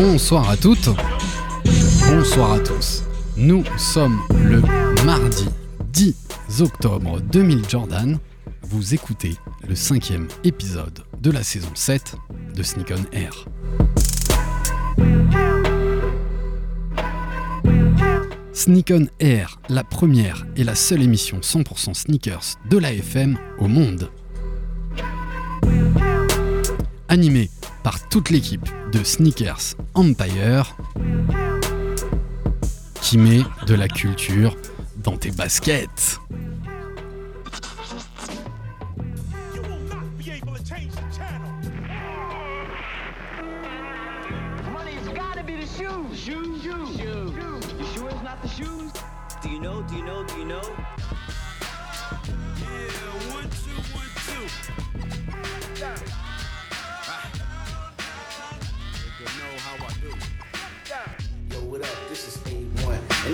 Bonsoir à toutes, bonsoir à tous. Nous sommes le mardi 10 octobre 2000 Jordan. Vous écoutez le cinquième épisode de la saison 7 de Sneak On Air. Sneak On Air, la première et la seule émission 100% sneakers de la FM au monde. Animée par toute l'équipe de Sneakers Empire qui met de la culture dans tes baskets.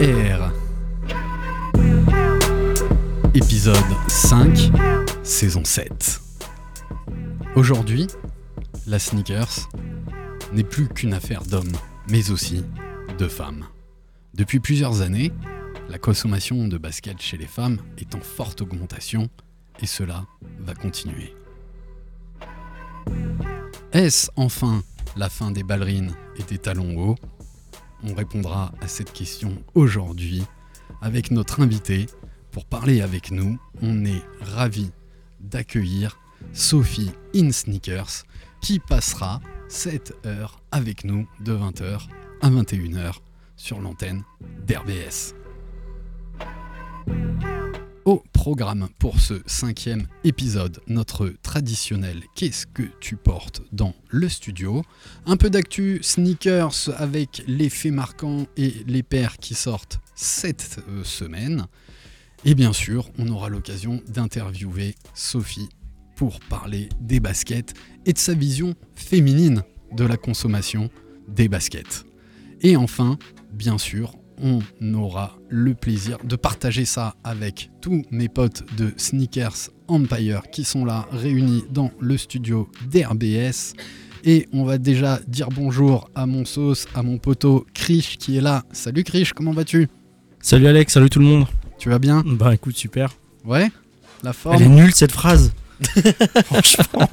Air. Épisode 5, saison 7. Aujourd'hui, la sneakers n'est plus qu'une affaire d'hommes, mais aussi de femmes. Depuis plusieurs années, la consommation de baskets chez les femmes est en forte augmentation et cela va continuer. Est-ce enfin la fin des ballerines et des talons hauts? On répondra à cette question aujourd'hui avec notre invité. Pour parler avec nous, on est ravi d'accueillir Sophie In Sneakers qui passera 7 heures avec nous de 20h à 21h sur l'antenne d'RBS. Au programme pour ce cinquième épisode, notre traditionnel Qu'est-ce que tu portes dans le studio? Un peu d'actu sneakers avec les faits marquants et les paires qui sortent cette euh, semaine. Et bien sûr, on aura l'occasion d'interviewer Sophie pour parler des baskets et de sa vision féminine de la consommation des baskets. Et enfin, bien sûr, on aura le plaisir de partager ça avec tous mes potes de Sneakers Empire qui sont là réunis dans le studio d'RBS. Et on va déjà dire bonjour à mon sauce, à mon poteau Krish qui est là. Salut Krish, comment vas-tu? Salut Alex, salut tout le monde. Tu vas bien? Bah écoute, super. Ouais La Elle est forme nulle cette phrase. Franchement,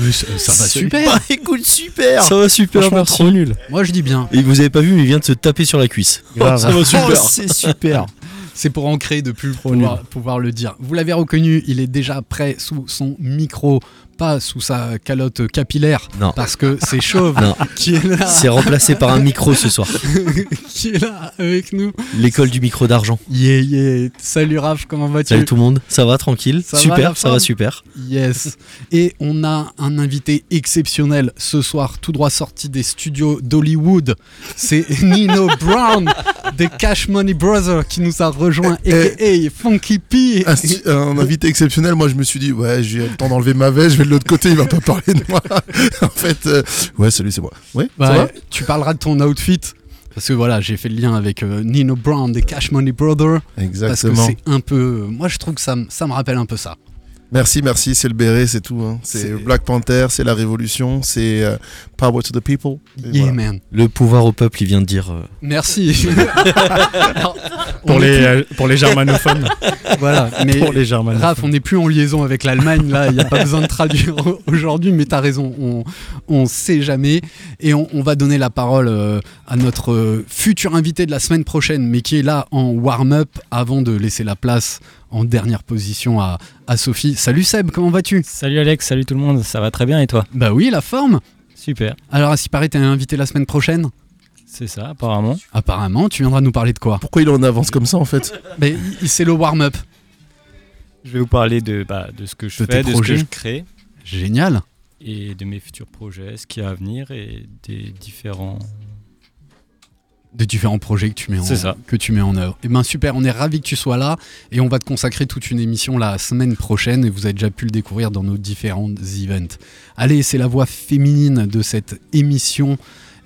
Oui, ça, ça va c'est- super Bah écoute, super. Ça va super, merci. trop nul. Moi je dis bien. Et vous avez pas vu, mais il vient de se taper sur la cuisse. Grave. Ça va super. Oh, c'est super. C'est pour ancrer de plus pouvoir, pouvoir le dire. Vous l'avez reconnu, il est déjà prêt sous son micro, pas sous sa calotte capillaire, Non. parce que c'est Chauve Non. qui est là, C'est remplacé par un micro ce soir. qui est là avec nous. L'école du micro d'argent. Yeah, yeah. Salut Raph, comment vas-tu? Salut tout le monde. Ça va tranquille? Ça va, Super, ça forme va super. Yes. Et on a un invité exceptionnel ce soir, tout droit sorti des studios d'Hollywood. C'est Nino Brown des Cash Money Brothers qui nous a rejoint, aka Funky P. un, stu- un invité exceptionnel, moi je me suis dit, ouais, j'ai le temps d'enlever ma veste, je vais de l'autre côté, il va pas parler de moi. en fait, euh, ouais, salut, c'est moi. Ouais, ça Bah, va tu parleras de ton outfit. Parce que voilà, j'ai fait le lien avec euh, Nino Brown des Cash Money Brothers. Parce que Exactement. c'est un peu. Moi, je trouve que ça, ça me rappelle un peu ça. Merci, merci, c'est le béret, c'est tout. hein. C'est Black Panther, c'est la révolution, c'est euh, Power to the People. Yeah, voilà. man. Le pouvoir au peuple, il vient de dire. euh, Merci. Alors, Pour les, euh, pour les germanophones. Voilà, mais. pour les germanophones. Raph, on n'est plus en liaison avec l'Allemagne, là, il n'y a pas besoin de traduire aujourd'hui, mais t'as raison, on, on sait jamais. Et on, on va donner la parole euh, à notre euh, futur invité de la semaine prochaine, mais qui est là en warm-up avant de laisser la place en dernière position à, à Sophie. Salut Seb, comment vas-tu? Salut Alex, salut tout le monde. Ça va très bien et toi? Bah oui, la forme. Super. Alors, à paraît, t'es invité la semaine prochaine? C'est ça, apparemment. Apparemment, tu viendras nous parler de quoi? Pourquoi il en avance comme ça en fait? Mais c'est le warm-up. Je vais vous parler de, bah, de ce que je De fais, de ce que je crée. Génial. et de mes futurs projets, ce qui est à venir et des différents. Des différents projets que tu mets en, ça. que tu mets en œuvre. Et ben super, on est ravi que tu sois là et on va te consacrer toute une émission la semaine prochaine et vous avez déjà pu le découvrir dans nos différents events. Allez, c'est la voix féminine de cette émission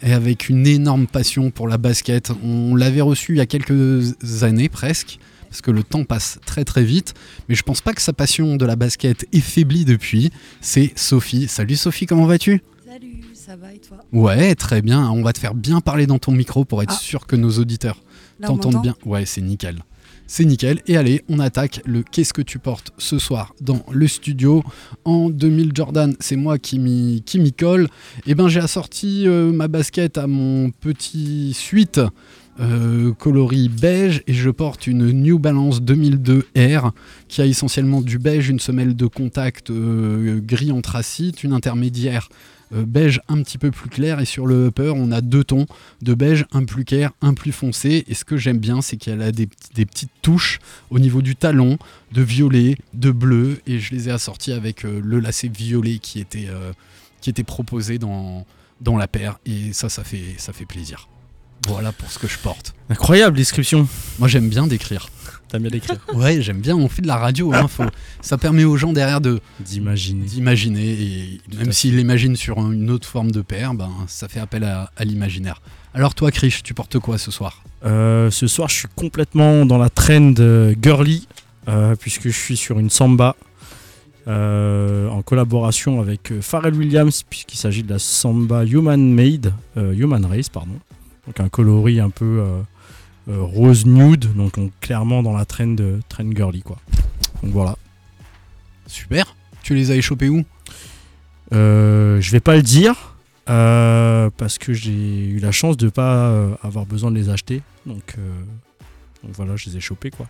et avec une énorme passion pour la basket. On l'avait reçu il y a quelques années presque. Parce que le temps passe très très vite, mais je pense pas que sa passion de la basket est faiblie depuis. C'est Sophie. Salut Sophie, comment vas-tu? Ça va et toi Ouais, très bien. On va te faire bien parler dans ton micro pour être Ah. sûr que nos auditeurs t'entendent bien. Ouais, c'est nickel. C'est nickel. Et allez, on attaque le Qu'est-ce que tu portes ce soir dans le studio. En 2000 Jordan, c'est moi qui m'y colle. Et ben j'ai assorti euh, ma basket à mon petit suite euh, coloris beige et je porte une New Balance 2002 R qui a essentiellement du beige, une semelle de contact euh, gris anthracite, une intermédiaire beige un petit peu plus clair et sur le upper on a deux tons de beige, un plus clair, un plus foncé et ce que j'aime bien c'est qu'elle a des, petites touches au niveau du talon de violet, de bleu et je les ai assortis avec euh, le lacet violet qui était, euh, qui était proposé dans, dans la paire et ça ça fait, ça fait plaisir. Voilà pour ce que je porte. Incroyable description. Moi j'aime bien décrire. T'aimes bien décrire. Ouais, j'aime bien, on fait de la radio, hein, faut- ça permet aux gens derrière de D'imaginer. d'imaginer et Tout même s'ils l'imaginent sur un- une autre forme de paire, ben, ça fait appel à, à l'imaginaire. Alors toi Krish, tu portes quoi ce soir? Euh, ce soir, je suis complètement dans la trend euh, girly, euh, puisque je suis sur une samba euh, en collaboration avec Pharrell Williams, puisqu'il s'agit de la samba Human Made, euh, Human Race, pardon. Donc un coloris un peu rose nude, donc on- clairement dans la trend, euh, trend girly, quoi. Donc voilà. Super. Tu les as échopés où? Euh, je vais pas le dire euh, parce que j'ai eu la chance de pas euh, avoir besoin de les acheter. Donc, euh, donc voilà, je les ai chopés quoi.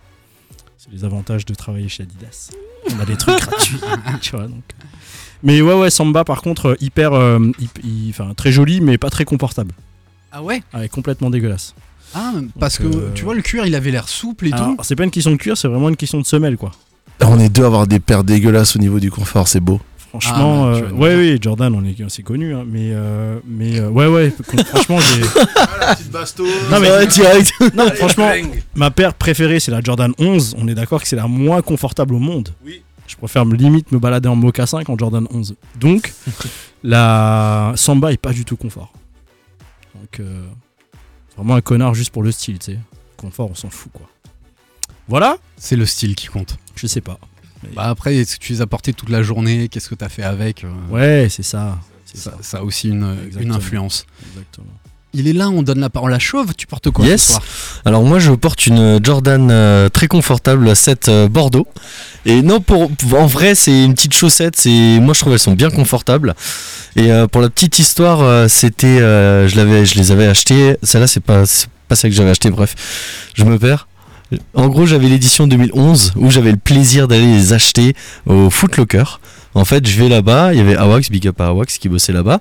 C'est les avantages de travailler chez Adidas. On a des trucs gratuits, tu vois. Donc. Mais ouais, ouais, Samba par contre, euh, hyper, euh, hyp- hy- enfin très joli, mais pas très confortable. Ah ouais? Ouais, complètement dégueulasse. Ah, parce que euh, tu vois le cuir, il avait l'air souple et Alors, tout. c'est pas une question de cuir, c'est vraiment une question de semelle quoi. On est deux à avoir des paires dégueulasses au niveau du confort, c'est beau. Franchement, Ah, euh, ouais, oui, Jordan, on est, c'est connu, hein, mais, euh, mais euh, ouais, ouais, franchement, j'ai. la petite bastos. Non, mais- Ouais, direct. Non, franchement, ma paire préférée, c'est la Jordan 11. On est d'accord que c'est la moins confortable au monde. Oui. Je préfère me limite me balader en mocassin qu'en Jordan 11. Donc, la Samba est pas du tout confort. Donc, euh, c'est vraiment un connard juste pour le style, tu sais. Confort, on s'en fout, quoi. Voilà, C'est le style qui compte. je sais pas. Bah après, est-ce que tu les as portés toute la journée? Qu'est-ce que tu as fait avec euh, Ouais, c'est ça. Ça, ça. ça a aussi une, une influence. Exactement. Il est là, on donne la parole à Chauve. Tu portes quoi Yes. ce soir? Alors moi je porte une Jordan euh, très confortable à 7 euh, Bordeaux. Et non pour, en vrai c'est une petite chaussette, c'est moi je trouve elles sont bien confortables. Et euh, pour la petite histoire, c'était je l'avais je les avais achetées, celle-là c'est pas c'est pas celle que j'avais acheté bref. Je me perds. En gros, j'avais l'édition 2011 où j'avais le plaisir d'aller les acheter au Foot Locker. En fait, je vais là-bas, il y avait Awax, big up à Awax qui bossait là-bas.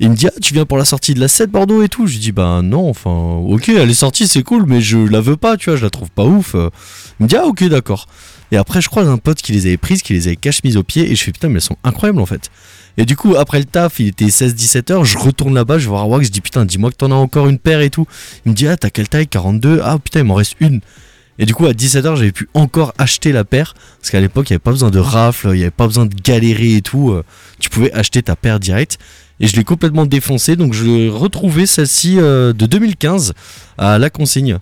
Il me dit ah tu viens pour la sortie de la 7 Bordeaux et tout. Je dis bah non enfin ok elle est sortie c'est cool mais je la veux pas tu vois je la trouve pas ouf. Il me dit ah ok d'accord. Et après je croise un pote qui les avait prises qui les avait cache mises au pied et je fais putain mais elles sont incroyables en fait. Et du coup après le taf il était 16-17 heures je retourne là-bas je voir Awax je dis putain dis-moi que t'en as encore une paire et tout. Il me dit ah t'as quelle taille? 42 ah putain il m'en reste une. Et du coup, à 17h, j'avais pu encore acheter la paire. Parce qu'à l'époque, il n'y avait pas besoin de rafle, il n'y avait pas besoin de galérer et tout. euh, Tu pouvais acheter ta paire direct. Et je l'ai complètement défoncée. Donc, je l'ai retrouvée, celle-ci, euh, de 2015, à la consigne.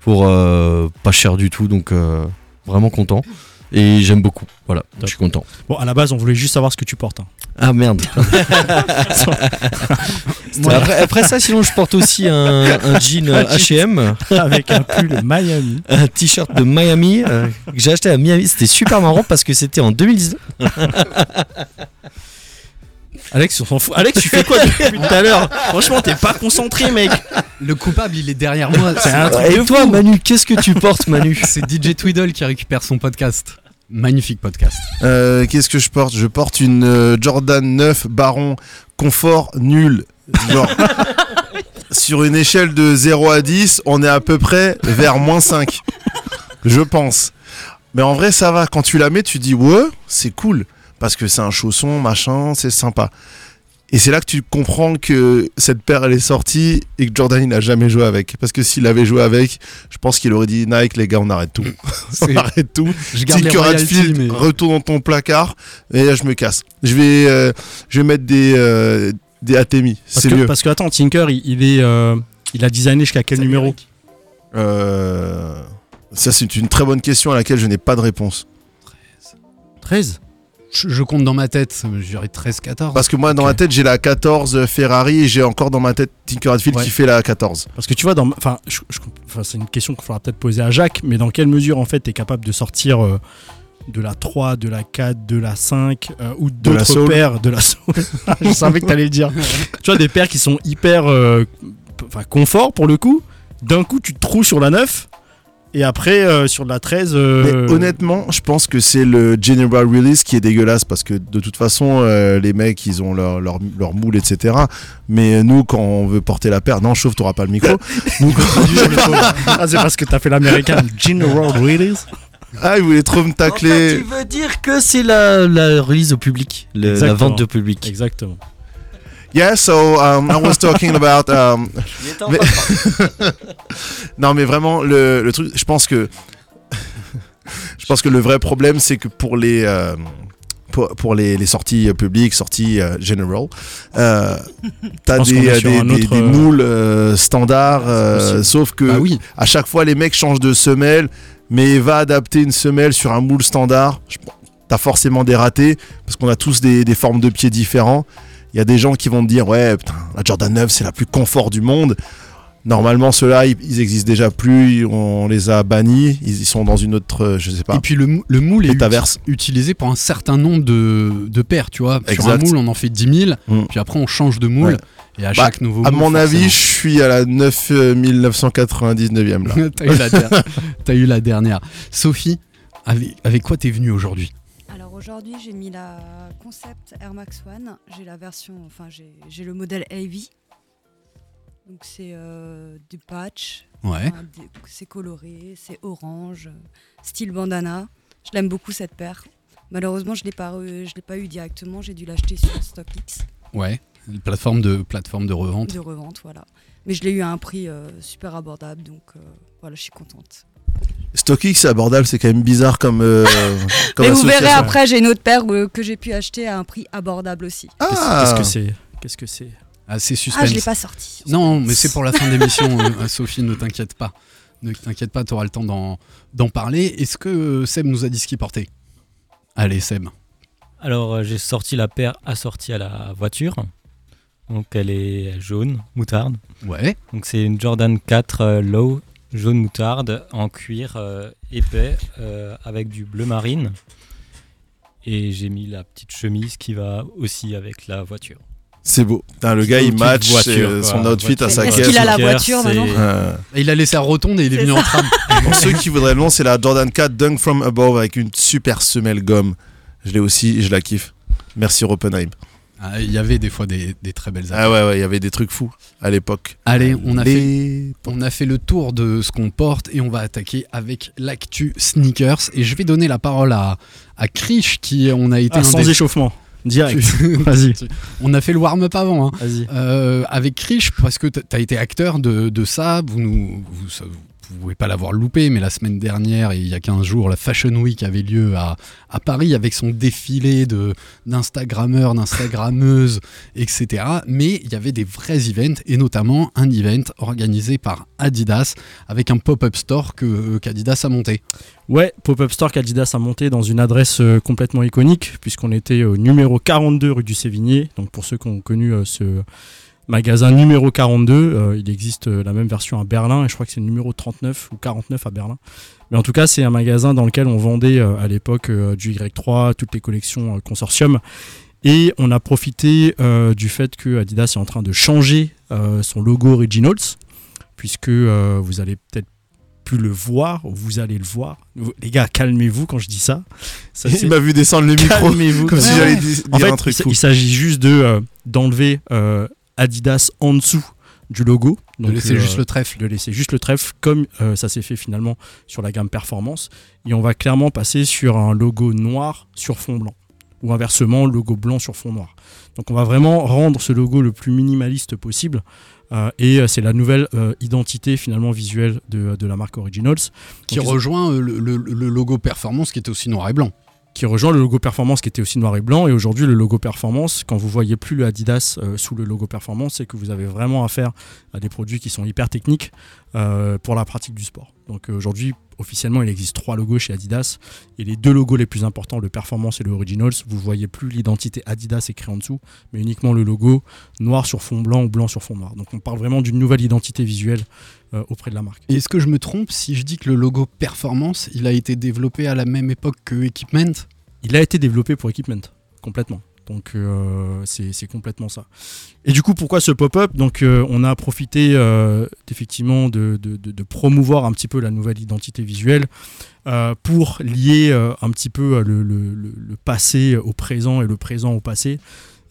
Pour euh, pas cher du tout. Donc, vraiment content. Et j'aime beaucoup. Voilà, je suis content. Bon, à la base, on voulait juste savoir ce que tu portes. hein. Ah merde. après, après ça, sinon, je porte aussi un, un jean euh, HM. Avec un pull Miami. un t-shirt de Miami euh, que j'ai acheté à Miami. C'était super marrant parce que c'était en 2019. Alex, on s'en fout. Alex, tu fais quoi depuis tout à l'heure? Franchement, t'es pas concentré, mec. Le coupable, il est derrière moi. C'est un truc Et de toi, fou. Manu, qu'est-ce que tu portes, Manu? C'est DJ Twiddle qui récupère son podcast. Magnifique podcast. Euh, Qu'est-ce que je porte? Je porte une euh, Jordan 9 Baron confort nul. Genre, sur une échelle de 0 à 10, on est à peu près vers moins 5. Je pense. Mais en vrai, ça va. Quand tu la mets, tu dis ouais, c'est cool. parce que c'est un chausson, machin, c'est sympa. Et c'est là que tu comprends que cette paire elle est sortie et que Jordan il n'a jamais joué avec. Parce que s'il avait joué avec, je pense qu'il aurait dit Nike les gars on arrête tout. on C'est- arrête tout. Je garde les mais... retourne dans ton placard et là je me casse. Je vais, euh, je vais mettre des, euh, des Atemi, Parce c'est que, mieux. parce que attends, Tinker, il, il est, euh, il a designé jusqu'à quel numéro Euh, ça c'est une très bonne question à laquelle je n'ai pas de réponse. 13 Je, je compte dans ma tête, je dirais 13-14. Parce que moi dans ma tête j'ai la 14 Ferrari et j'ai encore dans ma tête Tinker Hatfield Ouais. qui fait la 14. Parce que tu vois, dans, enfin, je- je- enfin, c'est une question qu'il faudra peut-être poser à Jacques, mais dans quelle mesure en fait tu es capable de sortir euh, de la 3, de la 4, de la 5 euh, ou d'autres paires de la Soul? Je savais que tu allais le dire. tu vois, des paires qui sont hyper euh, confort pour le coup. D'un coup, tu te trouves sur la 9 et après euh, sur la 13. euh, Mais honnêtement, je pense que c'est le General Release qui est dégueulasse parce que de toute façon, euh, les mecs, ils ont leur, leur, leur moule, etc. Mais nous, quand on veut porter la paire, non, chauffe, t'auras pas le micro. nous, quand- ah, c'est parce que t'as fait l'américain General Release. ah, ils voulaient trop me tacler. tu veux dire que c'est la, la release au public, le- la vente au public. Exactement. Yeah, so um, I was talking about. um, mais- non, mais vraiment, le, le truc, je pense que. je pense que le vrai problème, c'est que pour les. euh, pour, pour les, les sorties euh, publiques, sorties euh, general, euh, t'as des, euh, des, moules euh, standards, euh, sauf que Bah oui, à chaque fois les mecs changent de semelle, mais va adapter une semelle sur un moule standard. T'as forcément des ratés parce qu'on a tous des, des formes de pieds différents. Il y a des gens qui vont te dire ouais putain la Jordan 9 c'est la plus confort du monde. Normalement ceux-là ils, ils existent déjà plus, on les a bannis, ils, ils sont dans une autre euh, je sais pas. et puis le, mou- le moule est uti- utilisé pour un certain nombre de, de paires, tu vois. Sur un Exact. moule, on en fait 10 000, Mm. puis après on change de moule, Ouais. et à Bah, chaque nouveau À moule, mon avis, je suis à la 9 999e là. T'as eu, la der- t'as eu la dernière. Sophie, avec, avec quoi t'es venue aujourd'hui? Aujourd'hui, j'ai mis la Concept Air Max One. J'ai la version, enfin j'ai le modèle AV. Donc c'est euh, du patch, Ouais. enfin, c'est coloré, c'est orange, style bandana. Je l'aime beaucoup cette paire. Malheureusement, je l'ai pas, pas eu directement. J'ai dû l'acheter sur StockX Ouais. Une plateforme de, plateforme de revente. de revente, voilà. Mais je l'ai eu à un prix euh, super abordable, donc euh, voilà, je suis contente. StockX c'est abordable, c'est quand même bizarre comme euh, comme Mais vous verrez après, j'ai une autre paire euh, que j'ai pu acheter à un prix abordable aussi. Ah, Qu'est-ce que c'est? Qu'est-ce que c'est? Ah, c'est Ah, suspense. je l'ai pas sorti. Non, mais c'est pour la fin d'émission, euh, Sophie, ne t'inquiète pas. Ne t'inquiète pas, tu auras le temps d'en, d'en parler. Est-ce que Seb nous a dit ce qu'il portait? Allez, Seb. Alors, euh, j'ai sorti la paire assortie à la voiture. Donc, elle est jaune, moutarde. Ouais. Donc, c'est une Jordan 4 euh, Low, jaune moutarde, en cuir euh, épais, euh, avec du bleu marine. Et j'ai mis la petite chemise qui va aussi avec la voiture. C'est beau. Putain, le gars, il match voiture, euh, quoi. son outfit à sa Est-ce caisse. qu'il a la voiture, maintenant Euh, il a laissé la rotonde et il est, venu en tram. pour ceux qui voudraient le nom, c'est la Jordan 4 Dunk from Above avec une super semelle gomme. Je l'ai aussi et je la kiffe. Merci Ropenheim. Ah, Il y avait des fois des, des très belles affaires. Ah ouais, ouais, il y avait des trucs fous à l'époque. Allez, on a, fait, Les- on a fait le tour de ce qu'on porte et on va attaquer avec l'actu sneakers. Et je vais donner la parole à, à Krish qui on a été Ah, un sans des- échauffement. Direct. Vas-y. On a fait le warm-up avant. hein. Vas-y. Euh, avec Krish, parce que tu as été acteur de, de ça, vous nous, vous, ça- vous pouvez pas l'avoir loupé, mais la semaine dernière, il y a 15 jours, la Fashion Week avait lieu à, à Paris avec son défilé d'Instagrammeurs, d'Instagrammeuses, etc. Mais il y avait des vrais events, et notamment un event organisé par Adidas avec un pop-up store que qu'Adidas a monté. Ouais, Pop-Up Store qu'Adidas a monté dans une adresse euh, complètement iconique, puisqu'on était au numéro 42 rue du Sévigné. Donc pour ceux qui ont connu euh, ce magasin numéro 42, euh, il existe euh, la même version à Berlin, et je crois que c'est le numéro 39 ou 49 à Berlin. Mais en tout cas, c'est un magasin dans lequel on vendait euh, à l'époque du Y3, toutes les collections consortium. Et on a profité du fait que Adidas est en train de changer son logo Originals, puisque vous allez peut-être plus le voir, vous allez le voir. Les gars, calmez-vous quand je dis ça. Il m'a vu descendre le micro Calmez-vous. comme si Ouais. j'allais di- dire En fait, un truc il, s'agit juste de euh, d'enlever euh, Adidas en dessous du logo. De laisser euh, juste le trèfle. de laisser juste le trèfle comme euh, ça s'est fait finalement sur la gamme performance et on va clairement passer sur un logo noir sur fond blanc ou inversement logo blanc sur fond noir. Donc on va vraiment rendre ce logo le plus minimaliste possible. Euh, et c'est la nouvelle identité finalement visuelle de, de la marque Originals. Qui Donc, rejoint le, le- le logo performance qui était aussi noir et blanc. Qui rejoint le logo performance qui était aussi noir et blanc. Et aujourd'hui, le logo performance, quand vous voyez plus le Adidas euh, sous le logo performance, c'est que vous avez vraiment affaire à des produits qui sont hyper techniques euh, pour la pratique du sport. Donc euh, aujourd'hui, officiellement, il existe trois logos chez Adidas. Et les deux logos les plus importants, le performance et le originals, vous voyez plus l'identité Adidas écrit en dessous, mais uniquement le logo noir sur fond blanc ou blanc sur fond noir. Donc on parle vraiment d'une nouvelle identité visuelle euh, auprès de la marque. Et Est-ce que je me trompe si je dis que le logo performance, il a été développé à la même époque que Equipment? Il a été développé pour Equipment, complètement. Donc euh, c'est complètement ça. Et du coup, pourquoi ce pop-up? Donc euh, on a profité euh, effectivement de, promouvoir un petit peu la nouvelle identité visuelle pour lier un petit peu le passé au présent et le présent au passé.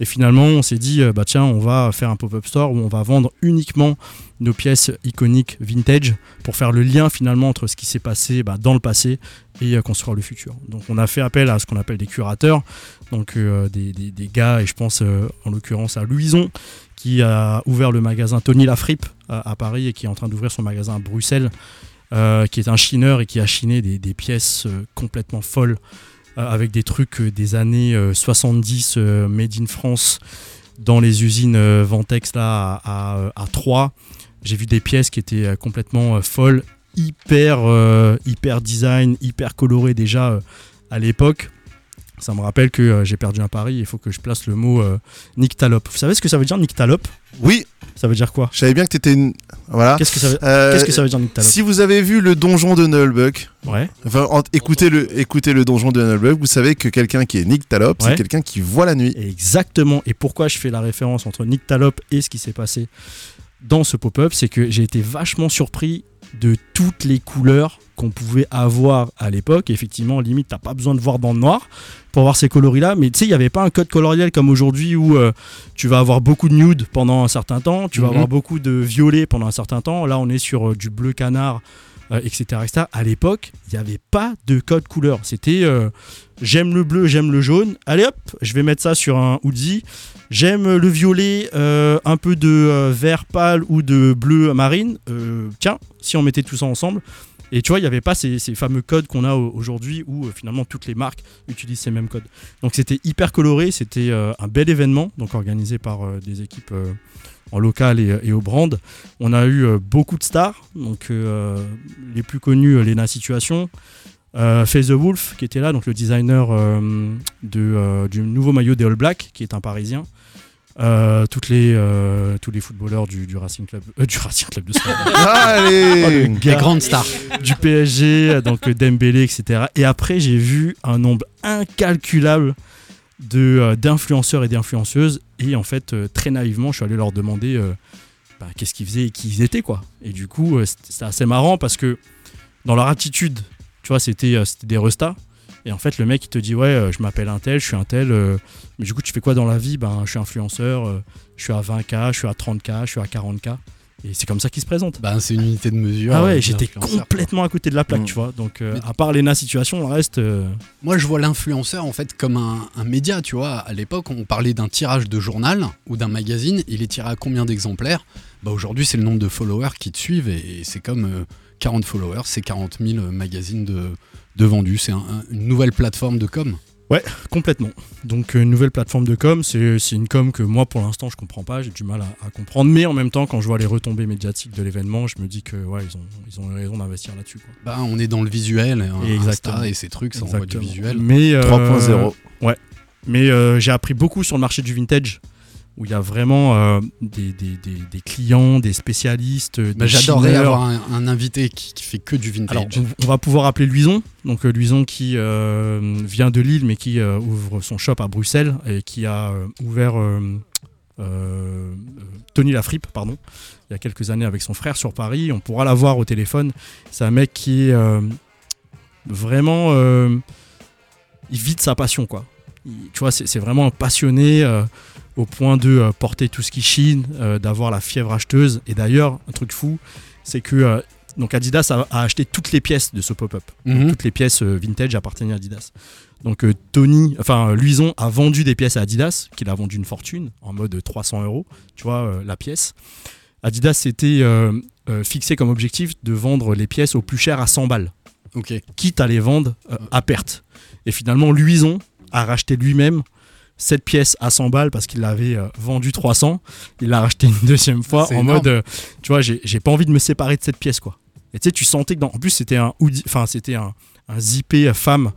Et finalement, on s'est dit, euh, bah tiens, on va faire un pop-up store où on va vendre uniquement nos pièces iconiques vintage pour faire le lien finalement entre ce qui s'est passé bah, dans le passé et euh, construire le futur. Donc on a fait appel à ce qu'on appelle des curateurs, donc euh, des, gars, et je pense en l'occurrence à Louison, qui a ouvert le magasin Tony Lafrippe à, à Paris et qui est en train d'ouvrir son magasin à Bruxelles, qui est un chineur et qui a chiné des, pièces complètement folles avec des trucs euh, des années euh, 70 euh, made in France dans les usines euh, Ventex là à, à, à Troyes. J'ai vu des pièces qui étaient euh, complètement euh, folles, hyper, euh, hyper design, hyper colorées déjà euh, à l'époque. Ça me rappelle que euh, j'ai perdu un pari, il faut que je place le mot euh, nyctalope. Vous savez ce que ça veut dire nyctalope? Oui. Ça veut dire quoi? Je savais bien que t'étais une. Voilà. Qu'est-ce que ça veut, Euh, qu'est-ce que ça veut dire nyctalope? Si vous avez vu le donjon de Nullbuck, Ouais. enfin, en- écoutez, le, écoutez le donjon de Nullbuck, vous savez que quelqu'un qui est nyctalope, Ouais. c'est quelqu'un qui voit la nuit. Exactement. Et pourquoi je fais la référence entre nyctalope et ce qui s'est passé dans ce pop-up, c'est que j'ai été vachement surpris de toutes les couleurs qu'on pouvait avoir à l'époque. Effectivement, limite, t'as pas besoin de voir dans le noir pour voir ces coloris-là. Mais tu sais, il n'y avait pas un code coloriel comme aujourd'hui où euh, tu vas avoir beaucoup de nude pendant un certain temps, tu vas Mhm. avoir beaucoup de violet pendant un certain temps. Là, on est sur euh, du bleu canard, euh, etc., etc. À l'époque, il n'y avait pas de code couleur. C'était j'aime le bleu, j'aime le jaune. Allez hop, je vais mettre ça sur un hoodie. J'aime le violet, euh, un peu de euh, vert pâle ou de bleu marine. Euh, tiens, si on mettait tout ça ensemble. Et tu vois, il n'y avait pas ces, fameux codes qu'on a au- aujourd'hui où euh, finalement toutes les marques utilisent ces mêmes codes. Donc c'était hyper coloré, c'était euh, un bel événement, donc organisé par euh, des équipes en local et, au brand. On a eu beaucoup de stars, donc les plus connus, Lena Situation, euh, the Wolf qui était là, donc le designer de, du nouveau maillot des All Blacks, qui est un Parisien. Euh, toutes les, euh, tous les footballeurs du, du Racing Club, euh, du Racing Club de Strasbourg. Allez Oh, le Les gars grandes stars. du PSG, donc Dembélé, etc. Et après, j'ai vu un nombre incalculable de euh, d'influenceurs et d'influenceuses. Et en fait, euh, très naïvement, je suis allé leur demander euh, bah, qu'est-ce qu'ils faisaient et qui ils étaient, quoi. Et du coup, euh, c'était assez marrant parce que dans leur attitude, tu vois, c'était euh, c'était des restas. Et en fait, le mec, il te dit Ouais, euh, je m'appelle un tel, je suis un tel. euh, mais du coup, tu fais quoi dans la vie? Ben, je suis influenceur, euh, je suis à 20K, je suis à 30K, je suis à 40K. Et c'est comme ça qu'ils se présentent. Bah, c'est une unité de mesure. Ah ouais, j'étais complètement à côté de la plaque, Mm. tu vois. Donc, euh, Mais- à part Lena Situation, le reste. euh, Moi, je vois l'influenceur en fait comme un, un média, tu vois. À l'époque, on parlait d'un tirage de journal ou d'un magazine. Il est tiré à combien d'exemplaires? Bah aujourd'hui, c'est le nombre de followers qui te suivent et, et c'est comme euh, 40 followers, c'est 40 000 magazines de, de vendus. C'est un- un- une nouvelle plateforme de com. complètement. Donc, euh, une nouvelle plateforme de com, c'est une com que moi, pour l'instant, je comprends pas. J'ai du mal à, à comprendre. Mais en même temps, quand je vois les retombées médiatiques de l'événement, je me dis que, ouais, ils ont, ils ont raison d'investir là-dessus. Bah, on est dans le visuel, hein. Insta et ces trucs, ça envoie du visuel. Mais, euh, 3.0. Ouais. Mais euh, j'ai appris beaucoup sur le marché du vintage. Où il y a vraiment euh, des, des- des- des clients, des spécialistes. Bah, J'adorerais avoir un, un invité qui, qui fait que du vintage. Alors, on, on va pouvoir appeler Luison. Donc, euh, Luison qui euh, vient de Lille, mais qui euh, ouvre son shop à Bruxelles et qui a ouvert Tony Lafrippe, pardon, il y a quelques années avec son frère sur Paris. On pourra l'avoir au téléphone. C'est un mec qui est vraiment. il vit de sa passion, quoi. Il- tu vois, c'est c'est vraiment un passionné. Au point de euh, porter tout ce qui chine, euh, d'avoir la fièvre acheteuse. Et d'ailleurs, un truc fou, c'est que euh, donc Adidas a, a acheté toutes les pièces de ce pop-up. Mhm. Toutes les pièces vintage appartenaient à Adidas. Donc euh, Tony, enfin Luison a vendu des pièces à Adidas, qu'il a vendu une fortune, en mode 300 euros, tu vois, euh, la pièce. Adidas s'était euh, fixé comme objectif de vendre les pièces au plus cher à 100 balles, Ok. quitte à les vendre à perte. Et finalement, Luison a racheté lui-même cette pièce à 100 balles parce qu'il l'avait euh, vendu 300. Il l'a racheté une deuxième fois en énorme. mode, euh, tu vois, j'ai pas envie de me séparer de cette pièce, quoi. Et tu sais, tu sentais que dans. En plus, c'était un hoodie, enfin, c'était un, un zippé femme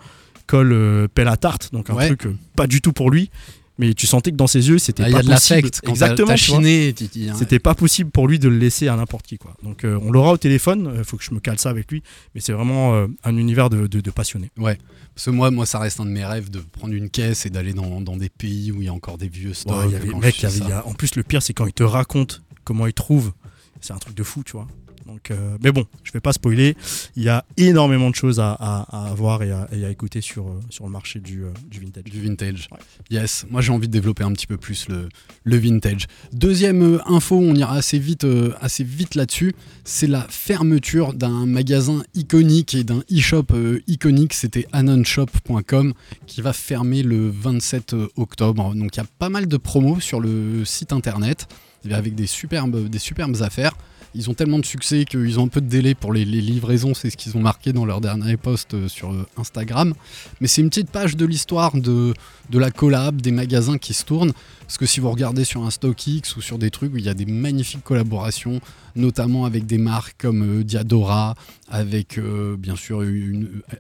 col euh, pelle à tarte, donc un Ouais. truc euh, pas du tout pour lui. Mais tu sentais que dans ses yeux, c'était Ah, y pas a de possible. Quand Exactement. Chiné, hein. C'était pas possible pour lui de le laisser à n'importe qui, quoi. Donc, euh, on l'aura au téléphone. Il faut que je me cale ça avec lui. Mais c'est vraiment euh, un univers de, de, de passionnés. Ouais. Parce que moi, moi, ça reste un de mes rêves de prendre une caisse et d'aller dans, dans des pays où il y a encore des vieux stocks. Ouais, y avait- mec, y avait- y a- en plus, le pire, c'est quand il te raconte comment il trouve. C'est un truc de fou, tu vois. Donc, euh, mais bon, je vais pas spoiler. Il y a énormément de choses à, à, à voir et à, et à écouter sur, euh, sur le marché du, euh, du vintage. Du vintage. Ouais. Yes, moi j'ai envie de développer un petit peu plus le, le vintage. Deuxième info, on ira assez vite, euh, assez vite là-dessus, c'est la fermeture d'un magasin iconique et d'un e-shop iconique, c'était anonshop.com, qui va fermer le 27 octobre. Donc il y a pas mal de promos sur le site internet, avec des superbes, des superbes affaires. Ils ont tellement de succès qu'ils ont un peu de délai pour les, livraisons, c'est ce qu'ils ont marqué dans leur dernier post euh, sur euh, Instagram. Mais c'est une petite page de l'histoire de, de la collab, des magasins qui se tournent. Parce que si vous regardez sur un StockX ou sur des trucs où il y a des magnifiques collaborations, notamment avec des marques comme euh, Diadora, avec bien sûr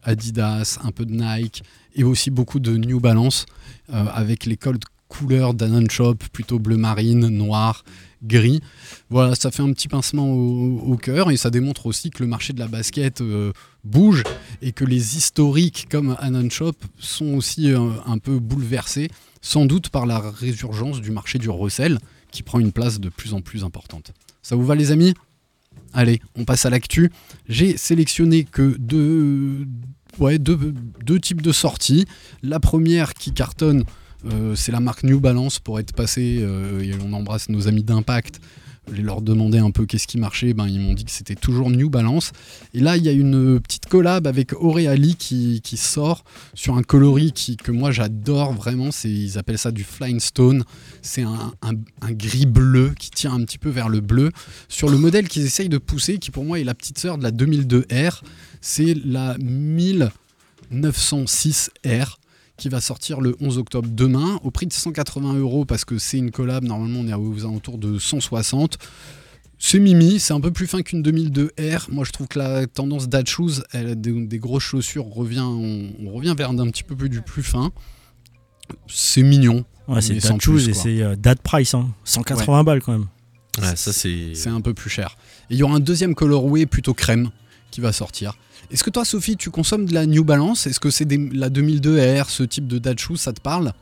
Adidas, un peu de Nike, et aussi beaucoup de New Balance, avec les codes couleurs d'Anon Shop, plutôt bleu marine, noir, gris. Voilà, ça fait un petit pincement au, cœur et ça démontre aussi que le marché de la basket euh, bouge et que les historiques comme Anon Shop sont aussi euh, un peu bouleversés, sans doute par la résurgence du marché du recel qui prend une place de plus en plus importante. Ça vous va les amis? Allez, on passe à l'actu. J'ai sélectionné que deux types de sorties. La première qui cartonne, euh, c'est la marque New Balance pour être passé, euh, et on embrasse nos amis d'Impact. Je leur demandais un peu qu'est-ce qui marchait, ben, ils m'ont dit que c'était toujours New Balance. Et là, il y a une petite collab avec Auréali qui, sort sur un coloris que moi j'adore vraiment. Ils appellent ça du Flying Stone. C'est un, un- un gris bleu qui tire un petit peu vers le bleu. Sur le modèle qu'ils essayent de pousser, qui pour moi est la petite sœur de la 2002R, c'est la 1906R qui va sortir le 11 octobre demain au prix de 180 euros parce que c'est une collab. Normalement, on est aux alentours de 160. C'est Mimi, c'est un peu plus fin qu'une 2002R. Moi, je trouve que la tendance Dad Shoes, elle a des, des grosses chaussures, revient, on, on revient vers un petit peu plus du plus fin. C'est mignon. Ouais, c'est Dad Shoes plus, et c'est euh, Dad Price, hein. 180 balles quand même. Ouais, ça c'est. C'est un peu plus cher. Et il y aura un deuxième colorway plutôt crème qui va sortir. Est-ce que toi, Sophie, tu consommes de la New Balance? Est-ce que c'est des- la 2002R, ce type de Dad Shoes, ça te parle?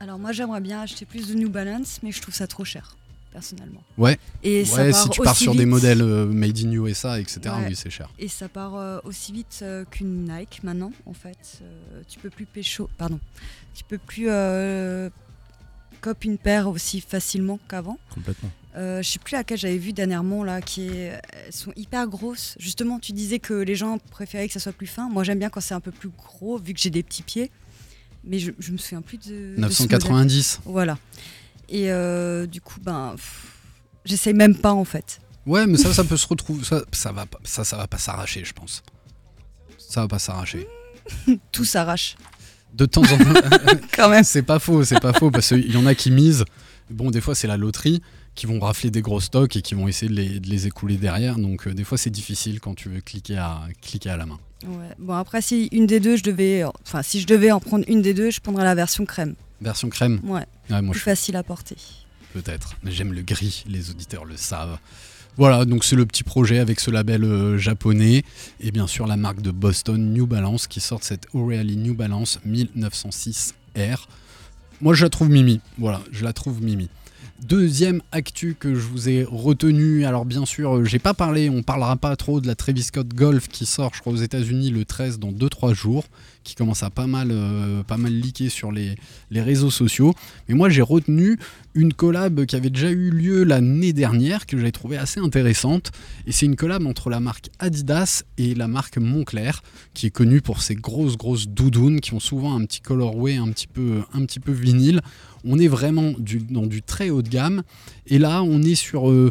Alors moi j'aimerais bien acheter plus de New Balance, mais je trouve ça trop cher, personnellement. Ouais. Et ça ouais, part si tu pars sur des modèles euh, made in USA, etc., Ouais. oui, c'est cher. Et ça part euh, aussi vite euh, qu'une Nike maintenant, en fait. Euh, tu peux plus pécho, pardon. Tu peux plus euh, cop une paire aussi facilement qu'avant. Complètement. Euh, je sais plus laquelle j'avais vu dernièrement là, qui est, elles sont hyper grosses. Justement, tu disais que les gens préféraient que ça soit plus fin. Moi, j'aime bien quand c'est un peu plus gros, vu que j'ai des petits pieds. Mais je, je me souviens plus de. de ce modèle. 990. Voilà. Et euh, du coup, ben, j'essaye même pas en fait. Ouais, mais ça, ça peut se retrouver. Ça, ça va pas, ça, ça va pas s'arracher, je pense. Ça va pas s'arracher. Tout s'arrache. De temps en temps. Quand même. C'est pas faux, c'est pas faux, parce qu'il y en a qui misent. Bon, des fois, c'est la loterie, qui vont rafler des gros stocks et qui vont essayer de les, de les écouler derrière. Donc, euh, des fois, c'est difficile quand tu veux cliquer à, cliquer à la main. Ouais. Bon après, si une des deux, je devais, enfin, si je devais en prendre une des deux, je prendrais la version crème. Version crème? Ouais. Ouais, moi, plus je facile à porter. peut-être. Mais j'aime le gris, les auditeurs le savent. Voilà, donc c'est le petit projet avec ce label euh, japonais et bien sûr la marque de Boston New Balance qui sort cette O'Reilly New Balance 1906R. Moi je la trouve mimi, voilà, je la trouve mimi. Deuxième actu que je vous ai retenu, alors bien sûr, euh, j'ai pas parlé, on parlera pas trop de la Travis Scott Golf qui sort, je crois, aux États-Unis le 13 dans 2-3 jours, qui commence à pas mal, euh, pas mal leaker sur les, les réseaux sociaux. Mais moi, j'ai retenu une collab qui avait déjà eu lieu l'année dernière, que j'avais trouvé assez intéressante. Et c'est une collab entre la marque Adidas et la marque Moncler, qui est connue pour ses grosses, grosses doudounes qui ont souvent un petit colorway un petit peu, un petit peu vinyle. On est vraiment dans du très haut de gamme. Et là, on est sur euh,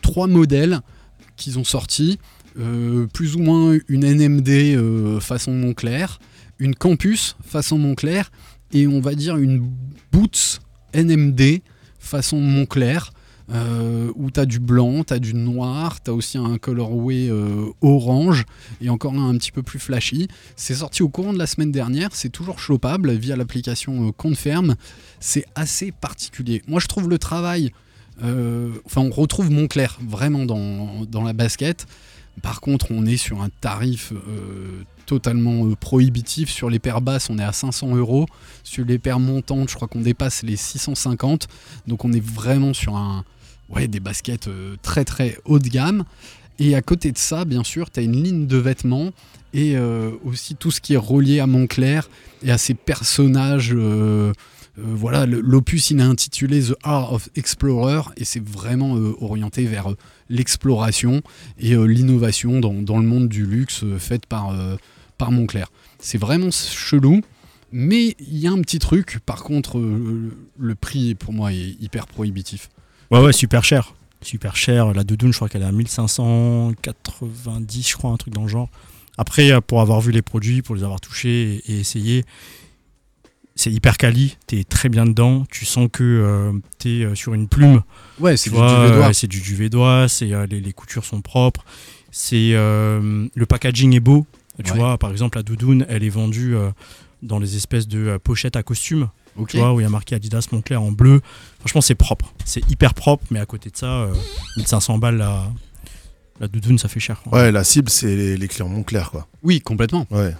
trois modèles qu'ils ont sortis. Euh, plus ou moins une NMD euh, façon Moncler, une Campus façon Moncler et on va dire une Boots NMD façon Moncler. euh, où tu as du blanc, tu as du noir, tu as aussi un colorway euh, orange et encore un un petit peu plus flashy. C'est sorti au courant de la semaine dernière, c'est toujours chopable via l'application euh, Confirm. C'est assez particulier. Moi je trouve le travail, euh, enfin on retrouve Moncler vraiment dans, dans la basket. Par contre, on est sur un tarif euh, totalement euh, prohibitif. Sur les paires basses, on est à 500 euros. Sur les paires montantes, je crois qu'on dépasse les 650. Donc on est vraiment sur un, ouais, des baskets euh, très très haut de gamme. Et à côté de ça, bien sûr, tu as une ligne de vêtements et aussi tout ce qui est relié à Montclair et à ces personnages. Euh, voilà, l'opus il est intitulé The Art of Explorer et c'est vraiment euh, orienté vers euh, l'exploration et l'innovation dans, dans le monde du luxe faite par, par Moncler. C'est vraiment chelou, mais il y a un petit truc. Par contre, le prix pour moi est hyper prohibitif. Ouais, ouais, super cher. Super cher. La doudoune, je crois qu'elle est à 1590, je crois, un truc dans le genre. Après, pour avoir vu les produits, pour les avoir touchés et, et essayés, c'est hyper quali. T'es très bien dedans. Tu sens que euh, t'es euh, sur une plume. Ouais, c'est du duvet C'est du duvet d'oie. C'est euh, les, les coutures sont propres. C'est euh, le packaging est beau. Tu Ouais. vois, par exemple, la doudoune, elle est vendue euh, dans les espèces de euh, pochettes à costume. Tu vois, où il y a marqué Adidas Montclair en bleu. Franchement, c'est propre. C'est hyper propre, mais à côté de ça, euh, 1500 balles la, la doudoune, ça fait cher. quoi. Ouais, la cible, c'est les, les clients Montclair, quoi. Oui, complètement. Ouais.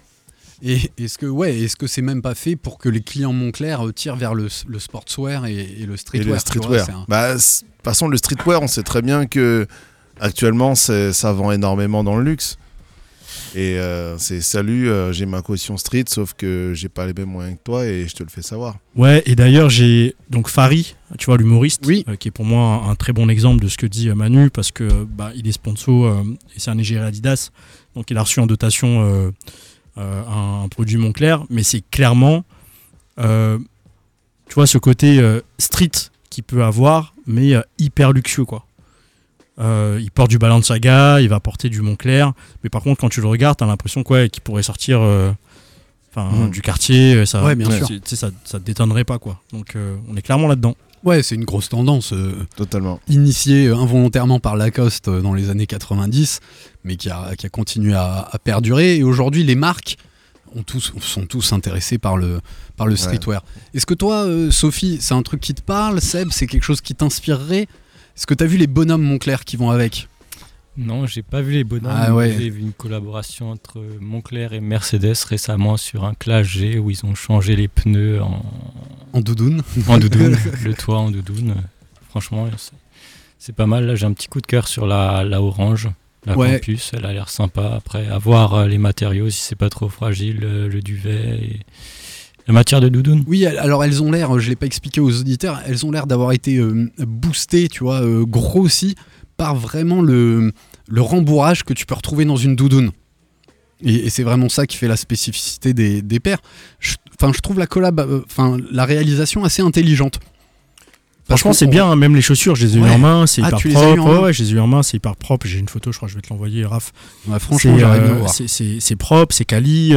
Et est-ce que ouais, est-ce que c'est même pas fait pour que les clients Moncler euh, tirent vers le, le sportswear et, et le Et streetwear vois, streetwear. un- Bah, c- de toute façon, le streetwear, on sait très bien que actuellement, ça vend énormément dans le luxe. Et euh, c'est salut, euh, j'ai ma caution street, sauf que j'ai pas les mêmes moyens que toi et je te le fais savoir. Ouais, et d'ailleurs, j'ai donc Fari, tu vois, l'humoriste, Oui. euh, qui est pour moi un, un très bon exemple de ce que dit euh, Manu, parce que bah, il est sponsor euh, et c'est un égérie Adidas, donc il a reçu en dotation un, un produit Montclair, mais c'est clairement, euh, tu vois, ce côté euh, street qu'il peut avoir, mais euh, hyper luxueux, quoi. Euh, il porte du Balenciaga, il va porter du Montclair, mais par contre, quand tu le regardes, t'as l'impression quoi, qu'il pourrait sortir euh, enfin, Mhm. du quartier, euh, ça, Ouais, bien sûr. ça, ça te détonnerait pas, quoi. Donc, euh, on est clairement là-dedans. Ouais, c'est une grosse tendance euh, Totalement. initiée euh, involontairement par Lacoste euh, dans les années 90, mais qui a, qui a continué à, à perdurer. Et aujourd'hui, les marques ont tous, sont tous intéressés par le, par le streetwear. Est-ce que toi, euh, Sophie, c'est un truc qui te parle? Seb, c'est quelque chose qui t'inspirerait? Est-ce que tu as vu les bonhommes Moncler qui vont avec? Non, j'ai pas vu les bonhommes. Ah ouais. J'ai vu une collaboration entre Moncler et Mercedes récemment sur un Clash G où ils ont changé les pneus en, En doudoune en doudoune, le toit en doudoune. Franchement, c'est- c'est pas mal. Là, j'ai un petit coup de cœur sur la, la orange, la Ouais. campus. Elle a l'air sympa. Après, à voir euh, les matériaux, si c'est pas trop fragile, euh, le duvet et la matière de doudoune. Oui, alors elles ont l'air, euh, je l'ai pas expliqué aux auditeurs, elles ont l'air d'avoir été boostées, tu vois, grossies par vraiment le, le rembourrage que tu peux retrouver dans une doudoune. Et, et c'est vraiment ça qui fait la spécificité des, des paires. Je- Enfin, je trouve la collab, enfin la réalisation assez intelligente. Franchement, c'est bien, hein, même les chaussures, je les ai eues en main, c'est Ah, hyper propre. Ouais, je les ai eues en main, c'est hyper propre. J'ai une photo, je crois, que je vais te l'envoyer, Raph. Franchement, C'est, euh, c'est- propre, c'est quali.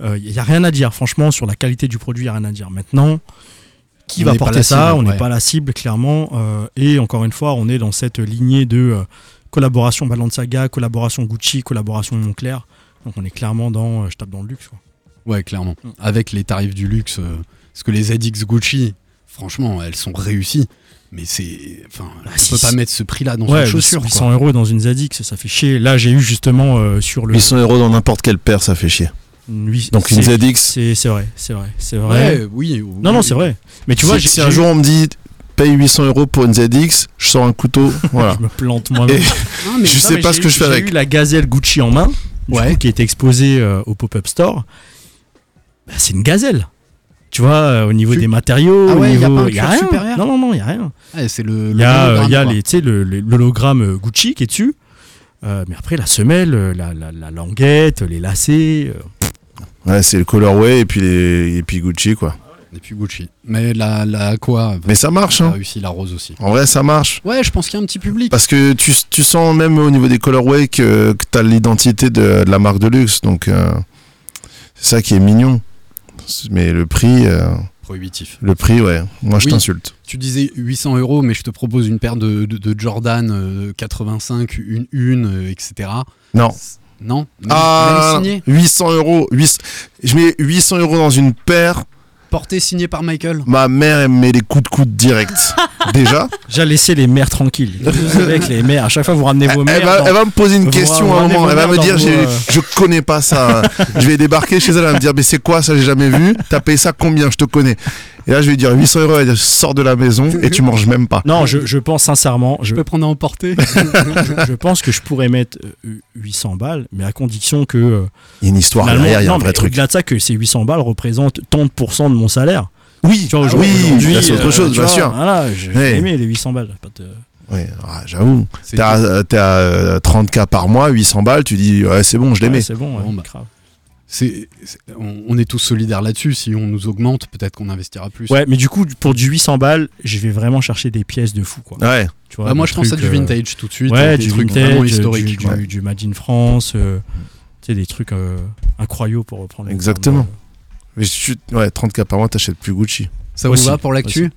Il n'y a rien à dire, franchement, sur la qualité du produit, il n'y a rien à dire. Maintenant, qui On va porter ça cible, On n'est ouais. pas la cible, clairement. euh, et encore une fois, on est dans cette lignée de euh, collaboration Balenciaga, collaboration Gucci, collaboration Moncler. Donc on est clairement dans, euh, je tape dans le luxe. quoi. Ouais, clairement. Mm. Avec les tarifs du luxe, euh, parce que les ZX Gucci, franchement, elles sont réussies. Mais c'est. Enfin, Bah, tu si- peux pas mettre ce prix-là dans Ouais, une chaussure. 800 quoi. euros dans une ZX, ça fait chier. Là, j'ai eu justement euh, sur le. 800 euros dans n'importe quelle paire, ça fait chier. huit- Donc une ZX. C'est vrai, c'est vrai, c'est vrai. Ouais, oui. ou- Non, non, c'est vrai. Mais tu vois, si, j'ai- j'ai un jour on me dit paye 800 euros pour une ZX, je sors un couteau, voilà. je me plante moi-même. Je Non, sais pas j'ai ce que je fais j'ai avec. eu la gazelle Gucci en main, du Ouais. coup, qui était exposée euh, au pop-up store. bah, c'est une gazelle. Tu vois, euh, au niveau Tu- des matériaux, Ah ouais, a niveau, pas un y a rien. supérieur Non, non, non, il y a rien. C'est le. Il y a, l'hologramme, il y a les, l'hologramme euh, Gucci qui est dessus. Euh, mais après, la semelle, euh, la, la, la languette, les lacets. euh, Ouais, c'est le colorway et puis, les... et puis Gucci, quoi. Et puis Gucci. Mais la, la quoi Mais ça marche, a hein. réussi la rose aussi. En vrai, ça marche. Ouais, je pense qu'il y a un petit public. Parce que tu, tu sens même au niveau des colorways que, que tu as l'identité de, de la marque de luxe. Donc, euh, c'est ça qui est mignon. Mais le prix, euh, Prohibitif. le prix, ouais, moi je Oui. t'insulte. Tu disais 800 euros, mais je te propose une paire de, de, de Jordan euh, 85, une, une euh, etc. Non. Non Même- Ah, même signé 800 euros. 800 Je mets 800 euros dans une paire. Porté signé par Michael Ma mère, elle me met les coups de coude direct. Déjà. J'ai laissé les mères tranquilles. Vous savez que les mères, à chaque fois, vous ramenez vos mères. Elle va, dans- elle va me poser une vous question à un moment. Elle va me dire vos, euh, Je connais pas ça. je vais débarquer chez elle. Elle va me dire Mais c'est quoi ça J'ai jamais vu? T'as payé ça combien? Je te connais. Et là, je vais dire 800 euros. Elle Sors de la maison et tu manges même pas. Non, je, je pense sincèrement, je, Je peux prendre à emporter je, je pense que je pourrais mettre euh, 800 balles, mais à condition que. euh, Il y a une histoire derrière, il y a un vrai truc. Au-delà de ça, que ces 800 balles représentent tant de pourcents de mon salaire. Oui, Tu vois, ah aujourd'hui- oui, c'est autre euh, chose, bien vois, sûr. Voilà, j'ai aimé les 800 balles. pas de- Ouais, ah, j'avoue. T'es à, t'es à, euh, 30K par mois, 800 balles, tu dis Ouais, c'est bon, je les Ouais, mets. c'est bon, ouais, Bon, bah. grave. C'est- c'est- on, on est tous solidaires là-dessus. Si on nous augmente, peut-être qu'on investira plus. Ouais, mais du coup, pour du 800 balles, je vais vraiment chercher des pièces de fou. Quoi. Ouais. Tu vois, Bah, moi, je pense à du euh, vintage tout de suite. Ouais, des du trucs vintage, vraiment du- historiques. Du, du Made in France, euh, tu sais, des trucs euh, incroyables pour reprendre. Exactement. Mais tu- ouais, 30K par mois, t'achètes plus Gucci. Ça Aussi, vous va pour l'actu? aussi.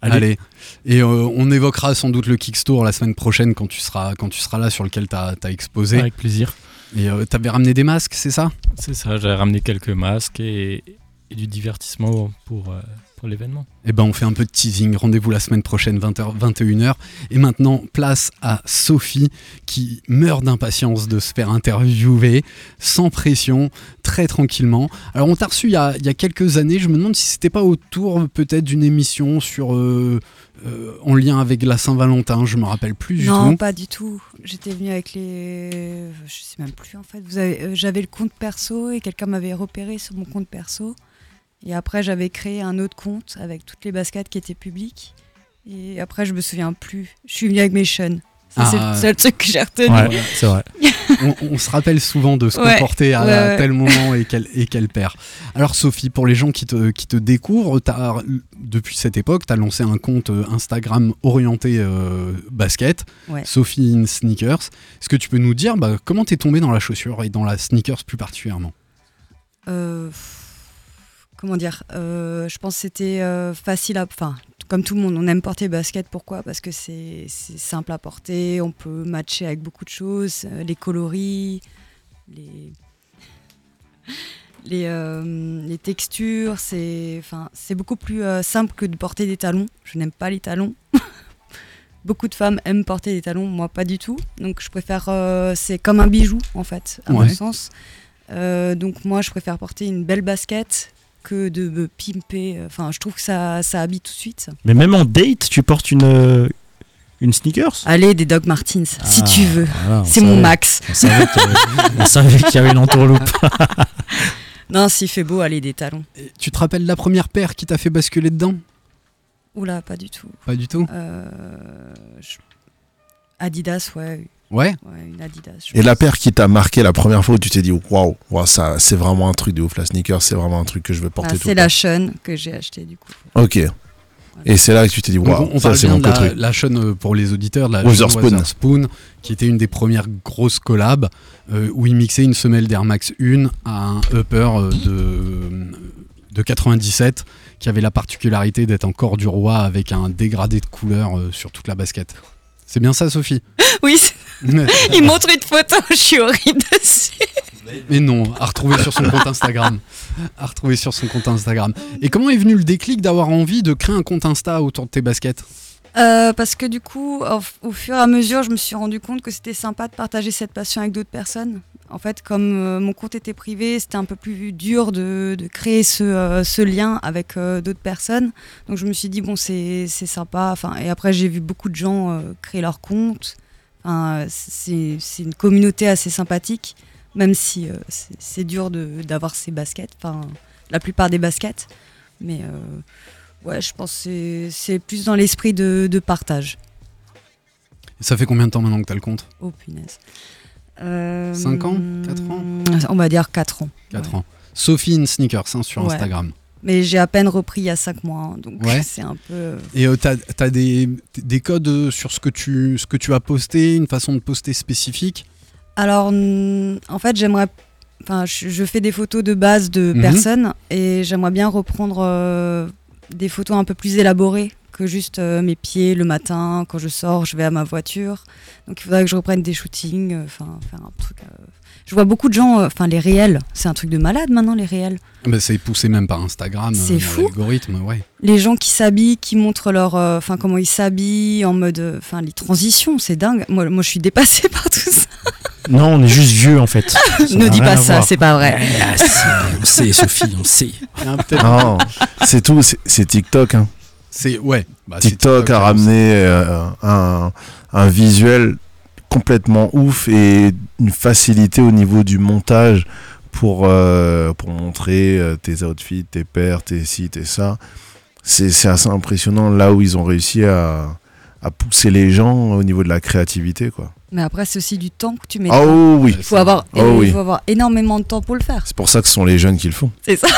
Allez. Allez. Et euh, on évoquera sans doute le Kickstore la semaine prochaine quand tu seras, quand tu seras là sur lequel tu as, exposé. Avec plaisir. Et euh, t'avais ramené des masques, c'est ça? C'est ça, j'ai ramené quelques masques et, et du divertissement pour, euh, pour l'événement. Eh ben, on fait un peu de teasing. Rendez-vous la semaine prochaine, 20h, 21h. Et maintenant, place à Sophie qui meurt d'impatience de se faire interviewer, sans pression, très tranquillement. Alors, on t'a reçu il y, a, il y a quelques années. Je me demande si c'était pas autour peut-être d'une émission sur. euh, euh, en lien avec la Saint-Valentin, je me rappelle plus du non, tout. pas du tout. J'étais venue avec les. Je sais même plus en fait. Vous avez... euh, J'avais le compte perso et quelqu'un m'avait repéré sur mon compte perso. Et après, j'avais créé un autre compte avec toutes les baskets qui étaient publiques. Et après, je me souviens plus. Je suis venue avec mes chaînes. C'est Ah. le seul truc que j'ai retenu. Ouais, c'est vrai. on, on se rappelle souvent de se Ouais, comporter à, ouais, à ouais. tel moment et quel, et quel père. Alors Sophie, pour les gens qui te, qui te découvrent, depuis cette époque, tu as lancé un compte euh, Instagram orienté euh, basket, Ouais. Sophie in Sneakers. Est-ce que tu peux nous dire bah, comment t'es tombé dans la chaussure et dans la sneakers plus particulièrement? Euh, comment dire euh, Je pense que c'était euh, facile à. Enfin, comme tout le monde, on aime porter basket. Pourquoi? Parce que c'est simple à porter, on peut matcher avec beaucoup de choses, euh, les coloris, les. Les, les textures, c'est beaucoup plus simple que de porter des talons. Je n'aime pas les talons. Beaucoup de femmes aiment porter des talons, moi pas du tout. Donc je préfère, c'est comme un bijou en fait, à Ouais. mon sens. Donc moi je préfère porter une belle basket que de me pimper. Enfin, je trouve que ça, ça habille tout de suite. Mais même en date, tu portes une, euh, une sneakers? Allez, des Doc Martens, si Ah, tu veux. voilà, c'est mon max. On savait qu'il y avait- on savait qu'il y avait une entourloupe. Non, s'il fait beau, allez, des talons. Et Tu te rappelles la première paire qui t'a fait basculer dedans? Oula, pas du tout. Pas du tout? Euh, je- Adidas, ouais. Ouais Ouais, une Adidas. Et la paire qui t'a marqué la première fois où tu t'es dit Waouh, waouh, ça, c'est vraiment un truc de ouf. La sneaker, c'est vraiment un truc que je veux porter Ah, tout c'est la. Shun que j'ai acheté du coup. Ok. Et c'est là que tu t'es dit Waouh, on, on ça c'est mon truc. la chaîne euh, pour les auditeurs, de la Witherspoon. Witherspoon, qui était une des premières grosses collabs euh, où il mixait une semelle d'Air Max 1 à un upper euh, de, de 97 qui avait la particularité d'être en corps du roi avec un dégradé de couleur euh, sur toute la basket. C'est bien ça, Sophie Oui, c'est- il montre une photo, je suis horrible dessus. Mais non, à retrouver sur son compte Instagram. À retrouver sur son compte Instagram. Et comment est venu le déclic d'avoir envie de créer un compte Insta autour de tes baskets? Euh, parce que du coup, au, au fur et à mesure, je me suis rendu compte que c'était sympa de partager cette passion avec d'autres personnes. En fait, comme euh, mon compte était privé, c'était un peu plus dur de, de créer ce, euh, ce lien avec euh, d'autres personnes. Donc je me suis dit, bon, c'est sympa. Enfin, et après, j'ai vu beaucoup de gens créer leur compte. Enfin, c'est une communauté assez sympathique, même si c'est dur d'avoir ces baskets. Enfin, la plupart des baskets. Mais ouais, je pense que c'est- c'est plus dans l'esprit de, de partage. Ça fait combien de temps maintenant que tu as le compte? Oh punaise. Euh, 5 ans 4 ans On va dire 4 ans. 4 ans. Sophie in Sneakers hein, sur Ouais. Instagram. Mais j'ai à peine repris il y a 5 mois, hein, donc Ouais. c'est un peu. Et euh, t'as as des, des codes euh, sur ce que, tu, ce que tu as posté, une façon de poster spécifique? Alors, en fait, j'aimerais. Enfin, je, je fais des photos de base de Mhm. personnes et j'aimerais bien reprendre euh, des photos un peu plus élaborées que juste euh, mes pieds le matin quand je sors, je vais à ma voiture. Donc, il faudrait que je reprenne des shootings, euh, enfin, faire un truc. euh, Je vois beaucoup de gens, euh, enfin, les réels, c'est un truc de malade maintenant, les réels. Ah bah, C'est poussé même par Instagram, C'est euh, fou. l'algorithme, ouais. Les gens qui s'habillent, qui montrent leur, euh, enfin, comment ils s'habillent en mode, enfin, les transitions, c'est dingue. Moi, moi, je suis dépassée par tout ça. Non, on est juste vieux en fait. Ne dis pas ça, c'est pas vrai. Ah, on sait, Sophie, on sait. Non, c'est tout, c'est- c'est TikTok. hein. C'est ouais. bah, TikTok a TikTok, ramené euh, un, un visuel complètement ouf et une facilité au niveau du montage pour, euh, pour montrer euh, tes outfits, tes paires, tes ci, tes ça. C'est c'est assez impressionnant là où ils ont réussi à, à pousser les gens au niveau de la créativité. Quoi. Mais après, c'est aussi du temps que tu mets. Ah oh oui. Il faut avoir, Oh il faut avoir énormément de temps pour le faire. C'est pour ça que ce sont les jeunes qui le font. C'est ça.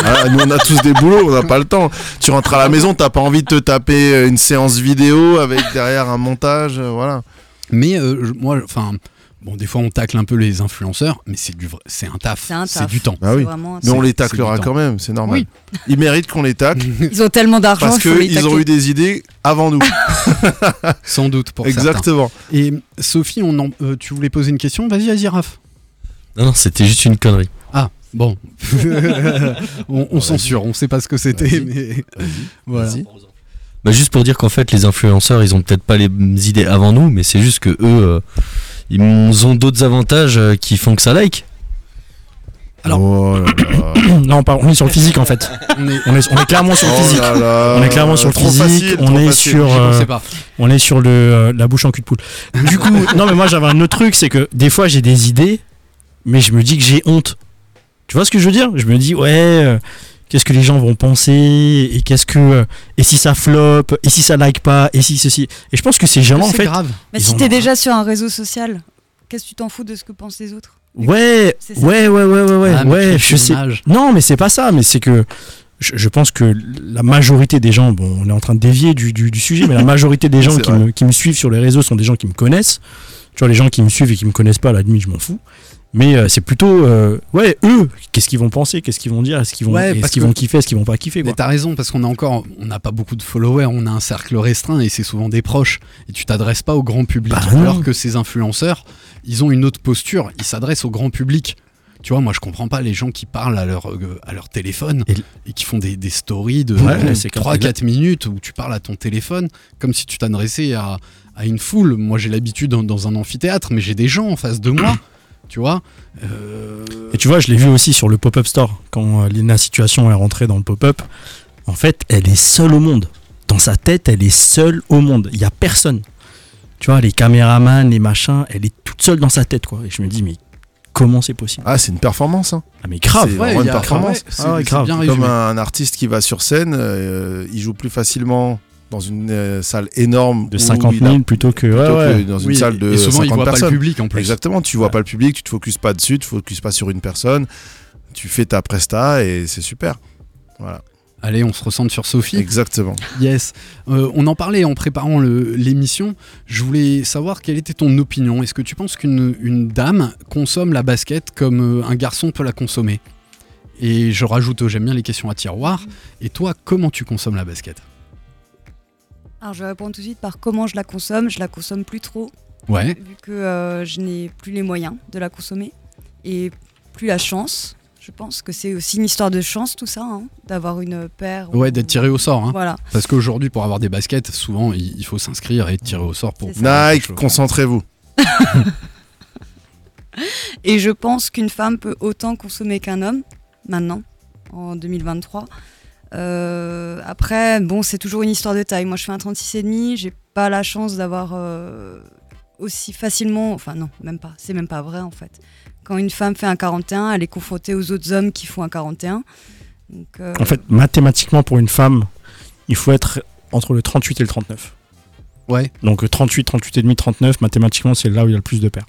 Voilà, nous on a tous des boulots, on n'a pas le temps. Tu rentres à la maison, t'as pas envie de te taper euh, une séance vidéo avec derrière un montage, euh, voilà. Mais euh, je- moi, enfin, bon, des fois on tacle un peu les influenceurs, mais c'est du vrai- c'est un taf, C'est un c'est taf. du temps. Bah oui. un Mais on les taclera quand même, c'est normal. Oui. Ils méritent qu'on les tacle Ils ont tellement d'argent, parce qu'ils ont eu des idées avant nous. Sans doute pour certains. Exactement. Et Sophie, on en- euh, tu voulais poser une question? Vas-y, vas-y, Raph. Non, non, c'était juste une connerie. Ah, bon. on on censure, on sait pas ce que c'était, Vas-y. mais voilà. Vas-y. Bah, juste pour dire qu'en fait, les influenceurs, ils ont peut-être pas les mêmes idées avant nous, mais c'est juste que eux, euh, ils ont d'autres avantages euh, qui font que ça like. Alors- Oh là là. Non, on est sur le physique en fait. On est, On est, on est clairement sur le Oh physique. là là. On est clairement sur le Trop physique, facile, on est facile. sur, euh. On est sur le, euh, la bouche en cul de poule. Du coup, non mais moi j'avais un autre truc, c'est que des fois j'ai des idées, mais je me dis que j'ai honte. Tu vois ce que je veux dire? Je me dis ouais, euh, qu'est-ce que les gens vont penser et qu'est-ce que euh, et si ça flop et si ça like pas et si ceci. Et je pense que ces gens en C'est fait, grave. Mais si t'es déjà sur un réseau social, qu'est-ce que tu t'en fous de ce que pensent les autres? Ouais, C'est ça. ouais, ouais, ouais, ouais, ouais, Ah, mais ouais, quelle je sais. image. Non, mais c'est pas ça, mais c'est que je, je pense que la majorité des gens, bon, on est en train de dévier du, du- du sujet, mais la majorité des gens C'est qui me, qui me suivent sur les réseaux sont des gens qui me connaissent. Tu vois, les gens qui me suivent et qui me connaissent pas, à la limite, je m'en fous. Mais euh, c'est plutôt, euh, ouais, eux, qu'est-ce qu'ils vont penser, qu'est-ce qu'ils vont dire, est-ce qu'ils vont, Ouais, est-ce qu'ils vont kiffer, est-ce qu'ils vont pas kiffer, Mais t'as raison, parce qu'on a encore, on n'a pas beaucoup de followers, on a un cercle restreint et c'est souvent des proches. Et tu t'adresses pas au grand public. Bah alors que ces influenceurs, ils ont une autre posture, ils s'adressent au grand public. Tu vois, moi je comprends pas les gens qui parlent à leur, euh, à leur téléphone et, Et- qui font des, des stories de Ouais, c'est comme- 3-4 minutes où tu parles à ton téléphone comme si tu t'adressais à, à une foule. Moi j'ai l'habitude dans, dans un amphithéâtre, mais j'ai des gens en face de moi. Tu vois Euh, Et tu vois, je l'ai vu aussi sur le pop-up store, quand euh, Lina Situation est rentrée dans le pop-up. En fait, elle est seule au monde. Dans sa tête, elle est seule au monde. Il y a personne. Tu vois, les caméramans, les machins, elle est toute seule dans sa tête, quoi. Et je me dis, mais comment c'est possible? Ah, c'est une performance. Hein. Ah, mais grave. C'est ouais, une performance. ouais, c'est- Ah ouais, c'est grave. bien Comme résumé. un artiste qui va sur scène, euh, il joue plus facilement dans une euh, salle énorme De où 50 il a- 000 plutôt que. plutôt ouais, ouais. que dans une Oui, salle de et souvent 50 ils voient pas personnes. le public en plus. Exactement, tu vois pas le public, tu te focuses pas dessus, tu te focuses pas sur une personne, tu fais ta presta et c'est super. Voilà, Allez, on se ressente sur Sophie. exactement. Yes. Euh, on en parlait en préparant l'émission. Je voulais savoir quelle était ton opinion. Est-ce que tu penses qu'une une dame consomme la basket comme euh, un garçon peut la consommer? Et je rajoute, j'aime bien les questions à tiroir. Et toi, comment tu consommes la basket? Alors je vais répondre tout de suite par comment je la consomme. Je la consomme plus trop, Ouais. vu que euh, je n'ai plus les moyens de la consommer et plus la chance. Je pense que c'est aussi une histoire de chance tout ça, hein, d'avoir une paire. Ouais, ou- d'être tiré au sort. hein. Voilà. Parce qu'aujourd'hui, pour avoir des baskets, souvent, il, faut s'inscrire et être tiré au sort pour. Nike, concentrez-vous. Et je pense qu'une femme peut autant consommer qu'un homme, maintenant, en 2023. Euh, après, bon, c'est toujours une histoire de taille. Moi, je fais un 36,5, j'ai pas la chance d'avoir euh, aussi facilement. Enfin, non, même pas. C'est même pas vrai en fait. Quand une femme fait un 41, elle est confrontée aux autres hommes qui font un 41. Donc, euh, En fait, mathématiquement, pour une femme, il faut être entre le 38 et le 39. Ouais. Donc euh, 38, 38 et demi, 39, mathématiquement, c'est là où il y a le plus de paires.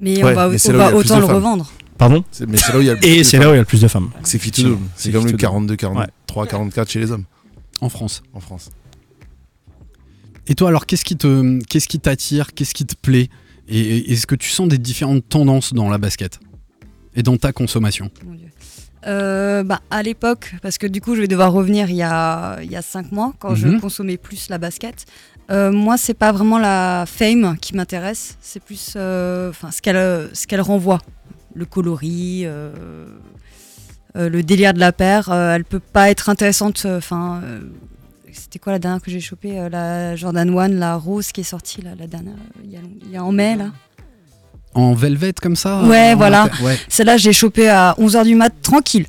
mais Ouais, on va, mais on va autant de le femmes. revendre. Pardon C'est- Mais c'est là où il y a le plus Et c'est là où il y a le plus de femmes. C'est Fitoudoum. C'est C'est comme le Fitoudoum. 42, 43, Ouais. 44 chez les hommes En France. en France. Et toi, alors, qu'est-ce qui te, qu'est-ce qui t'attire, qu'est-ce qui te plaît? Et et est-ce que tu sens des différentes tendances dans la basket? Et dans ta consommation? Mon Dieu. Euh, bah, à l'époque, parce que du coup, je vais devoir revenir il y a, il y a cinq mois, quand je Mhm. consommais plus la basket. Euh, moi, c'est pas vraiment la fame qui m'intéresse, c'est plus euh, enfin, ce qu'elle ce qu'elle renvoie. Le coloris, euh, euh, le délire de la paire. euh, elle peut pas être intéressante. Enfin, c'était quoi la dernière que j'ai chopée La Jordan 1, la rose qui est sortie, là, la dernière, il y a, il y a en mai, là. En velvet comme ça Ouais, voilà. Ouais. Celle-là, j'ai chopé à 11h du mat, tranquille.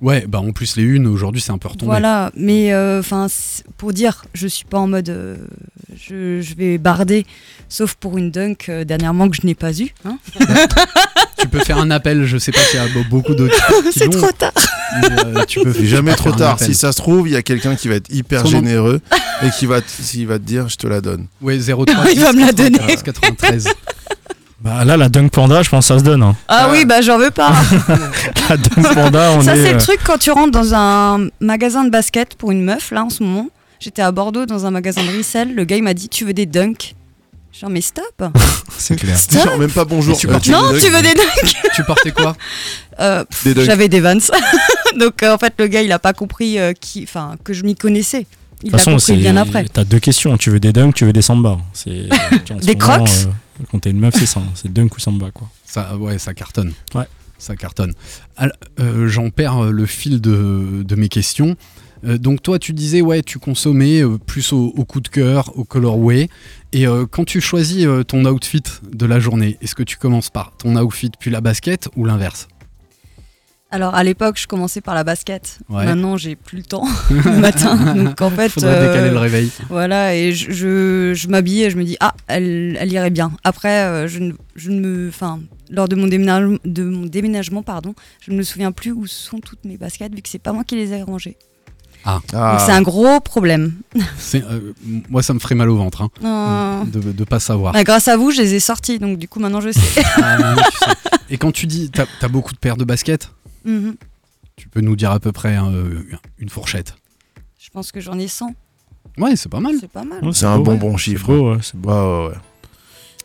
ouais, bah en plus, les unes, aujourd'hui, c'est un peu retombé. Voilà, mais euh, enfin pour dire, je suis pas en mode euh, je, je vais barder, sauf pour une dunk euh, dernièrement que je n'ai pas eu. hein. Tu peux faire un appel, je sais pas s'il y a be- beaucoup d'autres C'est trop tard. mais, euh, tu peux C'est jamais trop faire tard. Si ça se trouve, il y a quelqu'un qui va être hyper Son nom. généreux et qui va, qui va te dire je te la donne. Ouais, 03 Il va me la 10, donner. 93. Bah là, la Dunk Panda, je pense que ça se donne. hein. Ah oui, bah j'en veux pas. La Dunk Panda, on Ça est. c'est euh, le truc quand tu rentres dans un magasin de basket pour une meuf là en ce moment. J'étais à Bordeaux dans un magasin de resell, le gars il m'a dit tu veux des dunks? Genre mais stop. C'est clair. Stop. Genre même pas bonjour. Tu euh, veux non, tu veux des dunks tu portais quoi Euh. J'avais des Vans. Donc euh, en fait le gars il a pas compris euh, qui, enfin que je m'y connaissais. Il De a toute façon, compris bien après. t'as deux questions. Tu veux des dunks, tu veux des samba. C'est Des moment, Crocs euh, Quand t'es une meuf, c'est ça. C'est dunk ou samba, quoi. Ça, ouais, ça cartonne. Ouais. Ça cartonne. Euh, J'en perds le fil de, de mes questions. Euh, donc toi, tu disais, ouais, tu consommais euh, plus au, au coup de cœur, au colorway. Et euh, quand tu choisis ton outfit de la journée, est-ce que tu commences par ton outfit puis la basket ou l'inverse? Alors à l'époque je commençais par la basket. Ouais. Maintenant j'ai plus le temps le matin. Donc en fait Faudrait euh, décaler le réveil. Voilà, et je, je, je m'habillais et je me dis, ah, elle, elle irait bien. Après, je, ne, je ne me. Enfin, lors de mon déménagement, de mon déménagement, pardon, je ne me souviens plus où sont toutes mes baskets, vu que c'est pas moi qui les ai rangées. Ah, Donc c'est un gros problème. c'est, euh, moi, ça me ferait mal au ventre hein, Euh, de ne pas savoir. bah, grâce à vous, je les ai sorties, donc du coup, maintenant je sais. Ah, non, tu sais. Et quand tu dis, t'as as beaucoup de paires de baskets, Mhm. tu peux nous dire à peu près hein, euh, une fourchette. Je pense que j'en ai 100. Ouais, c'est pas mal. C'est pas mal. Ouais, C'est un beau, bon ouais. bon C'est chiffre. beau, ouais, c'est beau. Ouais, ouais, ouais.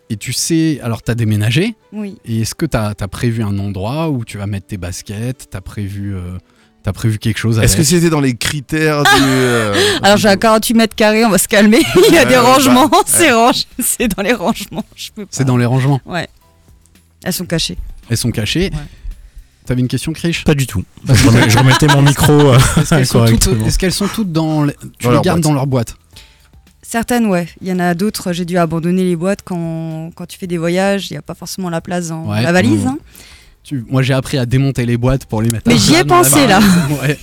Et tu sais, alors t'as déménagé, Oui. et est-ce que t'as as prévu un endroit où tu vas mettre tes baskets T'as prévu, euh, t'as prévu quelque chose Est-ce que c'était dans les critères du. euh, Alors j'ai un 48 mètres carrés, on va se calmer. Il y a des rangements, bah, c'est range- dans les rangements. Je peux pas. C'est dans les rangements. Ouais. Elles sont cachées. Elles sont cachées. Ouais. T'avais une question, Krish? Pas du tout. Je, remettais mon micro. euh, Est-ce qu'elles sont, toutes- correctement. est-ce qu'elles sont toutes dans. les- Tu Dans les gardes boîte. dans leur boîte? Certaines, ouais. Il y en a d'autres, j'ai dû abandonner les boîtes quand, quand tu fais des voyages. Il n'y a pas forcément la place dans Ouais. la valise. Mmh. hein. Tu- Moi, j'ai appris à démonter les boîtes pour les mettre. Mais j'y ai pensé, là. Ouais.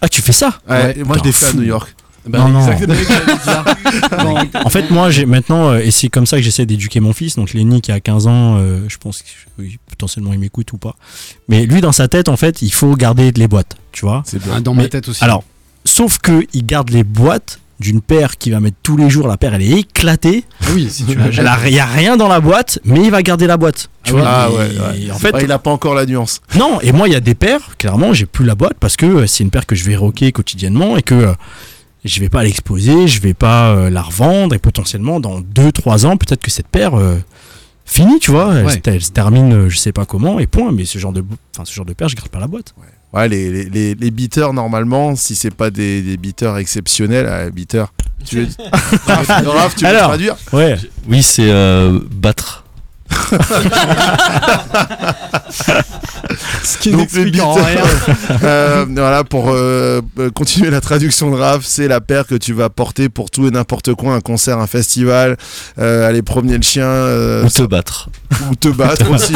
Ah, tu fais ça Ouais, Ouais. et moi je l'ai fait à. New York. Bah, Non, non. En fait, moi, j'ai maintenant, euh, et c'est comme ça que j'essaie d'éduquer mon fils. Donc, Lenny qui a 15 ans, euh, je pense que oui, potentiellement il m'écoute ou pas. Mais lui, dans sa tête, en fait, il faut garder les boîtes, tu vois. C'est bien. ah, dans ma tête aussi. Alors, sauf que il garde les boîtes d'une paire qui va mettre tous les jours. La paire, elle est éclatée. Ah oui, si tu jettes. Il n'y a rien dans la boîte, mais il va garder la boîte. Tu Ah vois Ah ouais, ouais. En fait, pas- il a pas encore la nuance. non, et moi, il y a des paires, clairement, j'ai plus la boîte parce que euh, c'est une paire que je vais rocker quotidiennement et que euh, je vais pas l'exposer, je vais pas euh, la revendre et potentiellement dans 2-3 ans, peut-être que cette paire euh, finit, tu vois, elle, Ouais. se- elle se termine, je sais pas comment, et point, mais ce genre de, enfin, ce genre de paire, je garde pas la boîte. Ouais, les, les, les, les beaters, normalement, si c'est pas des, des beaters exceptionnels, euh, beaters. Tu veux... Raph, tu veux Alors. traduire? Ouais, Oui, c'est euh, battre. Ce qui Donc, n'explique les en beaters. rien. Euh, voilà, pour euh, euh, continuer la traduction de Raph, c'est la paire que tu vas porter pour tout et n'importe quoi, un concert, un festival, euh, aller promener le chien, euh, Ou te battre. ou te battre aussi.